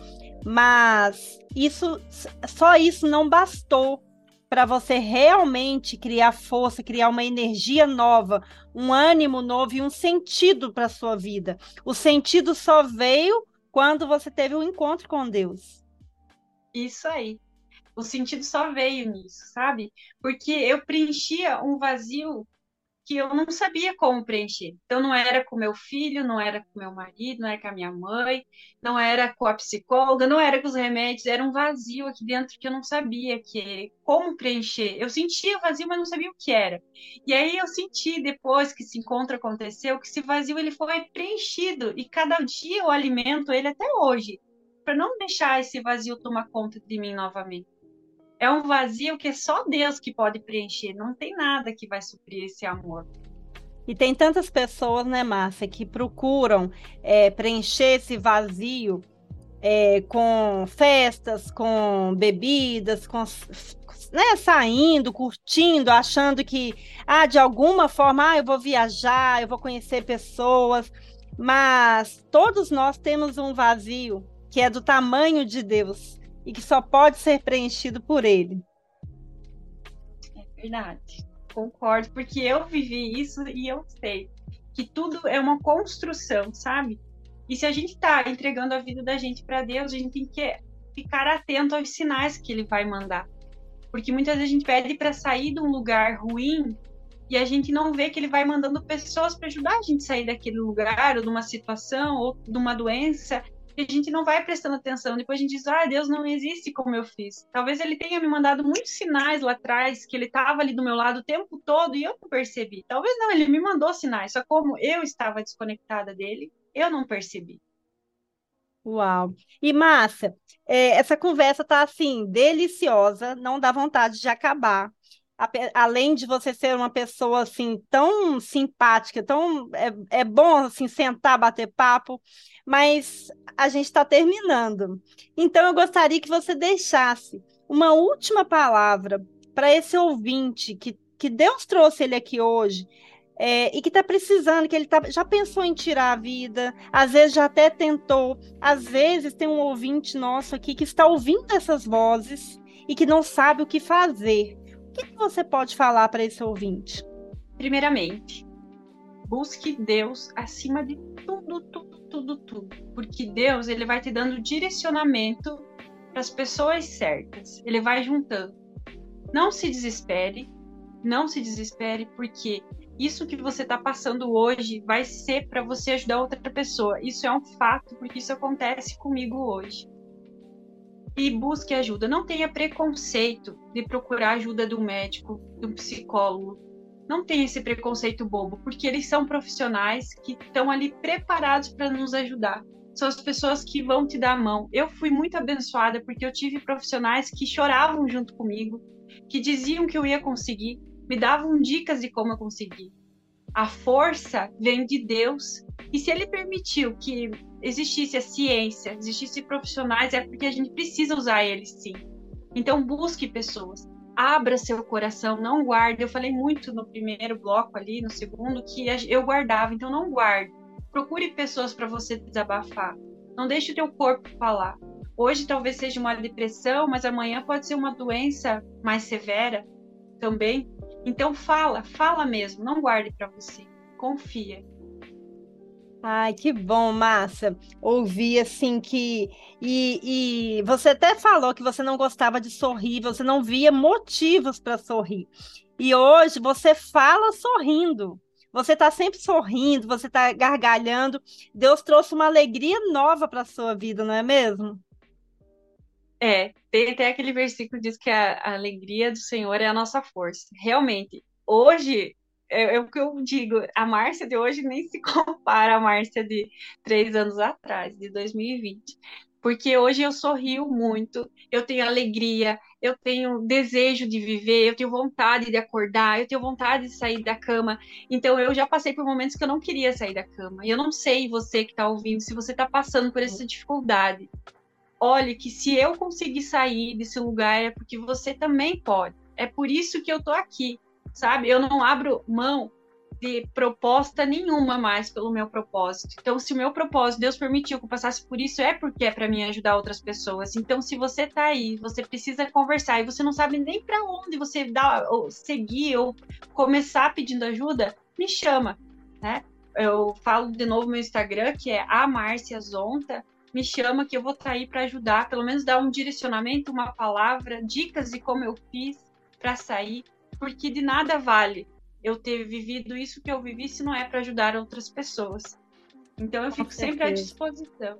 mas isso só isso não bastou para você realmente criar força, criar uma energia nova, um ânimo novo e um sentido para sua vida. O sentido só veio quando você teve um encontro com Deus. Isso aí. O sentido só veio nisso, sabe? Porque eu preenchia um vazio que eu não sabia como preencher. Então, não era com meu filho, não era com meu marido, não era com a minha mãe, não era com a psicóloga, não era com os remédios, era um vazio aqui dentro que eu não sabia que como preencher. Eu sentia o vazio, mas não sabia o que era. E aí eu senti depois que esse encontro aconteceu que esse vazio ele foi preenchido e cada dia eu alimento ele até hoje para não deixar esse vazio tomar conta de mim novamente é um vazio que é só Deus que pode preencher, não tem nada que vai suprir esse amor. E tem tantas pessoas, né, Márcia, que procuram é, preencher esse vazio é, com festas, com bebidas, com né, saindo, curtindo, achando que, ah, de alguma forma, ah, eu vou viajar, eu vou conhecer pessoas, mas todos nós temos um vazio que é do tamanho de Deus e que só pode ser preenchido por ele. É verdade. Concordo, porque eu vivi isso e eu sei que tudo é uma construção, sabe? E se a gente está entregando a vida da gente para Deus, a gente tem que ficar atento aos sinais que ele vai mandar. Porque muitas vezes a gente pede para sair de um lugar ruim e a gente não vê que ele vai mandando pessoas para ajudar a gente a sair daquele lugar, ou de uma situação, ou de uma doença, a gente não vai prestando atenção. Depois a gente diz, ah, Deus não existe como eu fiz. Talvez ele tenha me mandado muitos sinais lá atrás, que ele estava ali do meu lado o tempo todo e eu não percebi. Talvez não, ele me mandou sinais, só como eu estava desconectada dele, eu não percebi. Uau! E Márcia, é, essa conversa tá assim, deliciosa, não dá vontade de acabar além de você ser uma pessoa assim tão simpática, tão é, é bom assim sentar, bater papo, mas a gente está terminando. Então eu gostaria que você deixasse uma última palavra para esse ouvinte que, que Deus trouxe ele aqui hoje. É, e que está precisando, que ele tá, já pensou em tirar a vida, às vezes já até tentou, às vezes tem um ouvinte nosso aqui que está ouvindo essas vozes e que não sabe o que fazer. O que você pode falar para esse ouvinte? Primeiramente, busque Deus acima de tudo, tudo, tudo, tudo, porque Deus ele vai te dando direcionamento para as pessoas certas. Ele vai juntando. Não se desespere, não se desespere, porque isso que você está passando hoje vai ser para você ajudar outra pessoa. Isso é um fato, porque isso acontece comigo hoje e busque ajuda. Não tenha preconceito de procurar ajuda do médico, do psicólogo. Não tenha esse preconceito bobo, porque eles são profissionais que estão ali preparados para nos ajudar. São as pessoas que vão te dar a mão. Eu fui muito abençoada porque eu tive profissionais que choravam junto comigo, que diziam que eu ia conseguir, me davam dicas de como eu conseguir. A força vem de Deus. E se ele permitiu que existisse a ciência, existisse profissionais, é porque a gente precisa usar eles sim. Então busque pessoas, abra seu coração, não guarde. Eu falei muito no primeiro bloco ali, no segundo, que eu guardava, então não guarde. Procure pessoas para você desabafar. Não deixe o teu corpo falar. Hoje talvez seja uma depressão, mas amanhã pode ser uma doença mais severa também. Então fala, fala mesmo, não guarde para você. Confia. Ai, que bom, Márcia. Ouvir assim que. E, e você até falou que você não gostava de sorrir, você não via motivos para sorrir. E hoje você fala sorrindo. Você está sempre sorrindo, você está gargalhando. Deus trouxe uma alegria nova para a sua vida, não é mesmo? É, tem até aquele versículo que diz que a, a alegria do Senhor é a nossa força. Realmente, hoje é, é, o que eu digo, a Márcia de hoje nem se compara à Márcia de três anos atrás, de 2020. Porque hoje eu sorrio muito, eu tenho alegria, eu tenho desejo de viver, eu tenho vontade de acordar, eu tenho vontade de sair da cama. Então eu já passei por momentos que eu não queria sair da cama. E eu não sei você que está ouvindo, se você está passando por essa dificuldade. Olhe que se eu conseguir sair desse lugar é porque você também pode. É por isso que eu tô aqui sabe? Eu não abro mão ter proposta nenhuma mais pelo meu propósito. Então, se o meu propósito, Deus permitiu que eu passasse por isso, é porque é para mim ajudar outras pessoas. Então, se você tá aí, você precisa conversar e você não sabe nem para onde você dá, ou seguir ou começar pedindo ajuda, me chama, né? Eu falo de novo meu Instagram, que é a Márcia Zonta. Me chama que eu vou estar tá aí para ajudar, pelo menos dar um direcionamento, uma palavra, dicas de como eu fiz para sair, porque de nada vale eu ter vivido isso que eu vivi se não é para ajudar outras pessoas. Então eu fico sempre à disposição.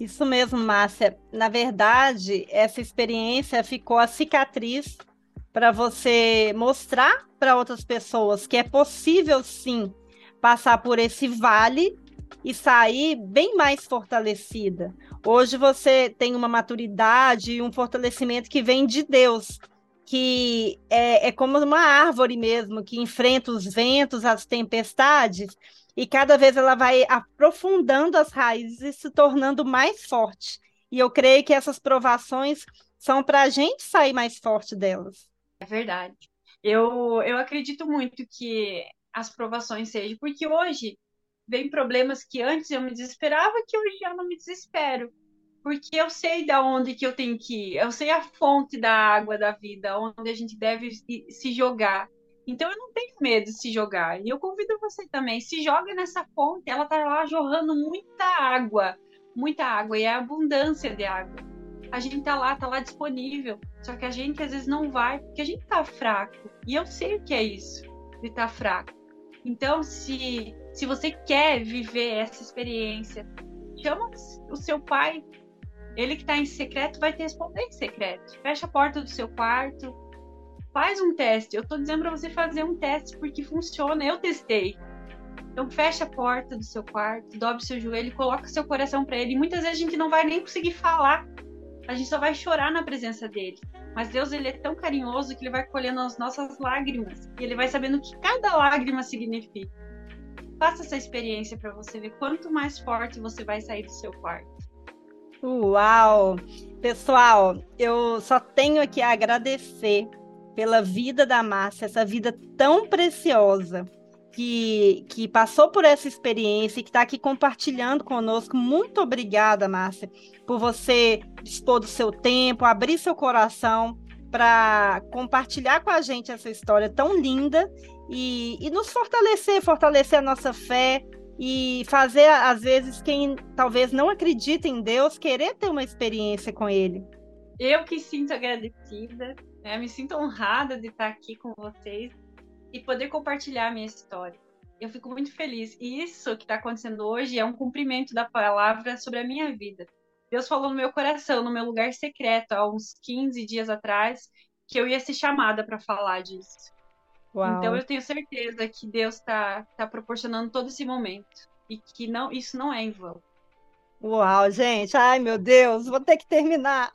Isso mesmo, Márcia. Na verdade, essa experiência ficou a cicatriz para você mostrar para outras pessoas que é possível sim passar por esse vale e sair bem mais fortalecida. Hoje você tem uma maturidade e um fortalecimento que vem de Deus que é, é como uma árvore mesmo, que enfrenta os ventos, as tempestades, e cada vez ela vai aprofundando as raízes e se tornando mais forte. E eu creio que essas provações são para a gente sair mais forte delas. É verdade. Eu, eu acredito muito que as provações sejam, porque hoje vem problemas que antes eu me desesperava, que hoje eu não me desespero porque eu sei da onde que eu tenho que ir, eu sei a fonte da água da vida, onde a gente deve se jogar. Então eu não tenho medo de se jogar. E eu convido você também, se joga nessa fonte, ela tá lá jorrando muita água, muita água e é abundância de água. A gente tá lá, tá lá disponível, só que a gente às vezes não vai porque a gente tá fraco. E eu sei o que é isso, de estar tá fraco. Então, se se você quer viver essa experiência, chama o seu pai, ele que está em secreto vai te responder em secreto. Fecha a porta do seu quarto, faz um teste. Eu estou dizendo para você fazer um teste porque funciona. Eu testei. Então fecha a porta do seu quarto, dobre seu joelho, coloca seu coração para ele. Muitas vezes a gente não vai nem conseguir falar. A gente só vai chorar na presença dele. Mas Deus ele é tão carinhoso que ele vai colhendo as nossas lágrimas e ele vai sabendo o que cada lágrima significa. Faça essa experiência para você ver quanto mais forte você vai sair do seu quarto. Uau! Pessoal, eu só tenho aqui a agradecer pela vida da Márcia, essa vida tão preciosa que, que passou por essa experiência e que está aqui compartilhando conosco. Muito obrigada, Márcia, por você dispor do seu tempo, abrir seu coração para compartilhar com a gente essa história tão linda e, e nos fortalecer, fortalecer a nossa fé, e fazer, às vezes, quem talvez não acredita em Deus, querer ter uma experiência com Ele. Eu que sinto agradecida, né? me sinto honrada de estar aqui com vocês e poder compartilhar a minha história. Eu fico muito feliz. E isso que está acontecendo hoje é um cumprimento da palavra sobre a minha vida. Deus falou no meu coração, no meu lugar secreto, há uns 15 dias atrás, que eu ia ser chamada para falar disso. Uau. Então eu tenho certeza que Deus está tá proporcionando todo esse momento e que não isso não é em vão. Uau, gente! Ai, meu Deus, vou ter que terminar.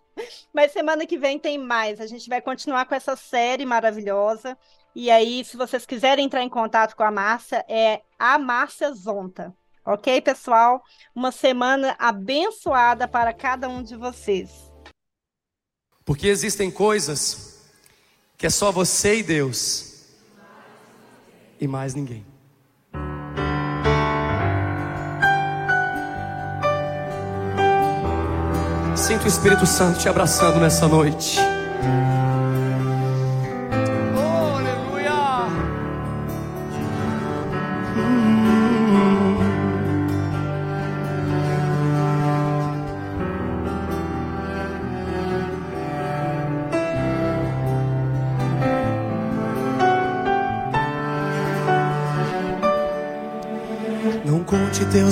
Mas semana que vem tem mais. A gente vai continuar com essa série maravilhosa. E aí, se vocês quiserem entrar em contato com a Márcia, é a Márcia Zonta. Ok, pessoal? Uma semana abençoada para cada um de vocês. Porque existem coisas que é só você e Deus e mais ninguém. Sinto o Espírito Santo te abraçando nessa noite.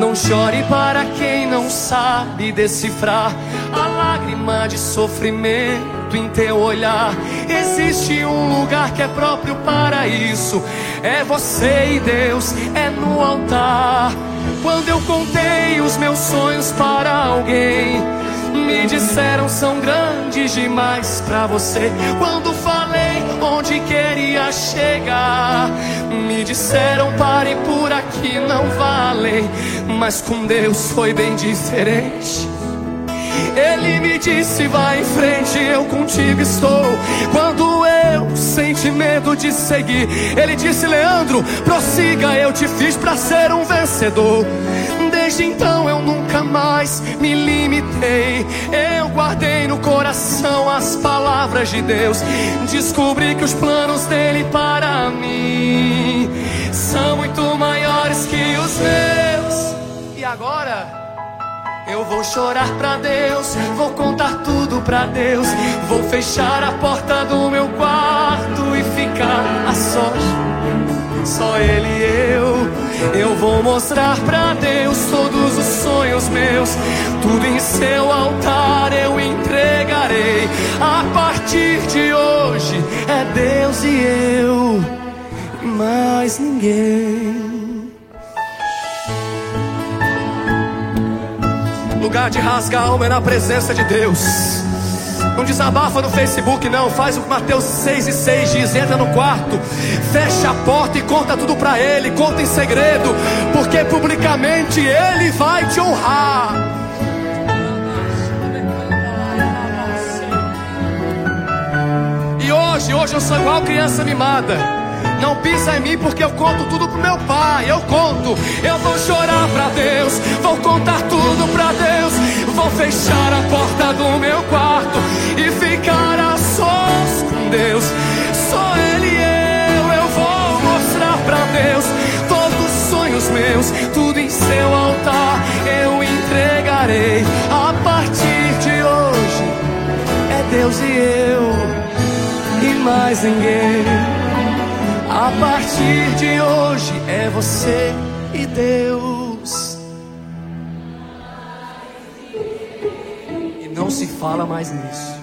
não chore para quem não sabe decifrar a lágrima de sofrimento em teu olhar. Existe um lugar que é próprio para isso. É você e Deus, é no altar. Quando eu contei os meus sonhos para alguém, me disseram são grandes demais para você. Quando falei onde queria chegar, me disseram pare por aqui, não vale. Mas com Deus foi bem diferente. Ele me disse: vai em frente, eu contigo estou. Quando eu senti medo de seguir, ele disse: Leandro, prossiga, eu te fiz para ser um vencedor. Desde então eu nunca mais me limitei. Eu guardei no coração as palavras de Deus. Descobri que os planos dele para mim são muito agora? Eu vou chorar pra Deus, vou contar tudo pra Deus. Vou fechar a porta do meu quarto e ficar a sós. Só Ele e eu. Eu vou mostrar pra Deus todos os sonhos meus. Tudo em seu altar eu entregarei. A partir de hoje é Deus e eu, mais ninguém. Lugar de rasgar a alma é na presença de Deus. Não desabafa no Facebook, não. Faz o que Mateus 6 e 6 diz: entra no quarto, fecha a porta e conta tudo pra Ele. Conta em segredo, porque publicamente Ele vai te honrar. E hoje, hoje eu sou igual criança mimada. Não pisa em mim porque eu conto tudo pro meu pai. Eu conto, eu vou chorar pra Deus, vou contar tudo pra Deus. Vou fechar a porta do meu quarto e ficar a sós com Deus. Só Ele e eu, eu vou mostrar pra Deus todos os sonhos meus, tudo em seu altar eu entregarei. A partir de hoje é Deus e eu e mais ninguém. A partir de hoje é você e Deus. E não se fala mais nisso.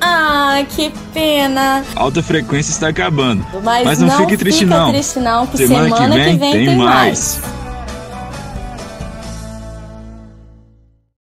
Ah, que pena. Alta frequência está acabando. Mas, Mas não, fique triste fica não. triste não, que semana, semana que vem, tem, tem mais. mais.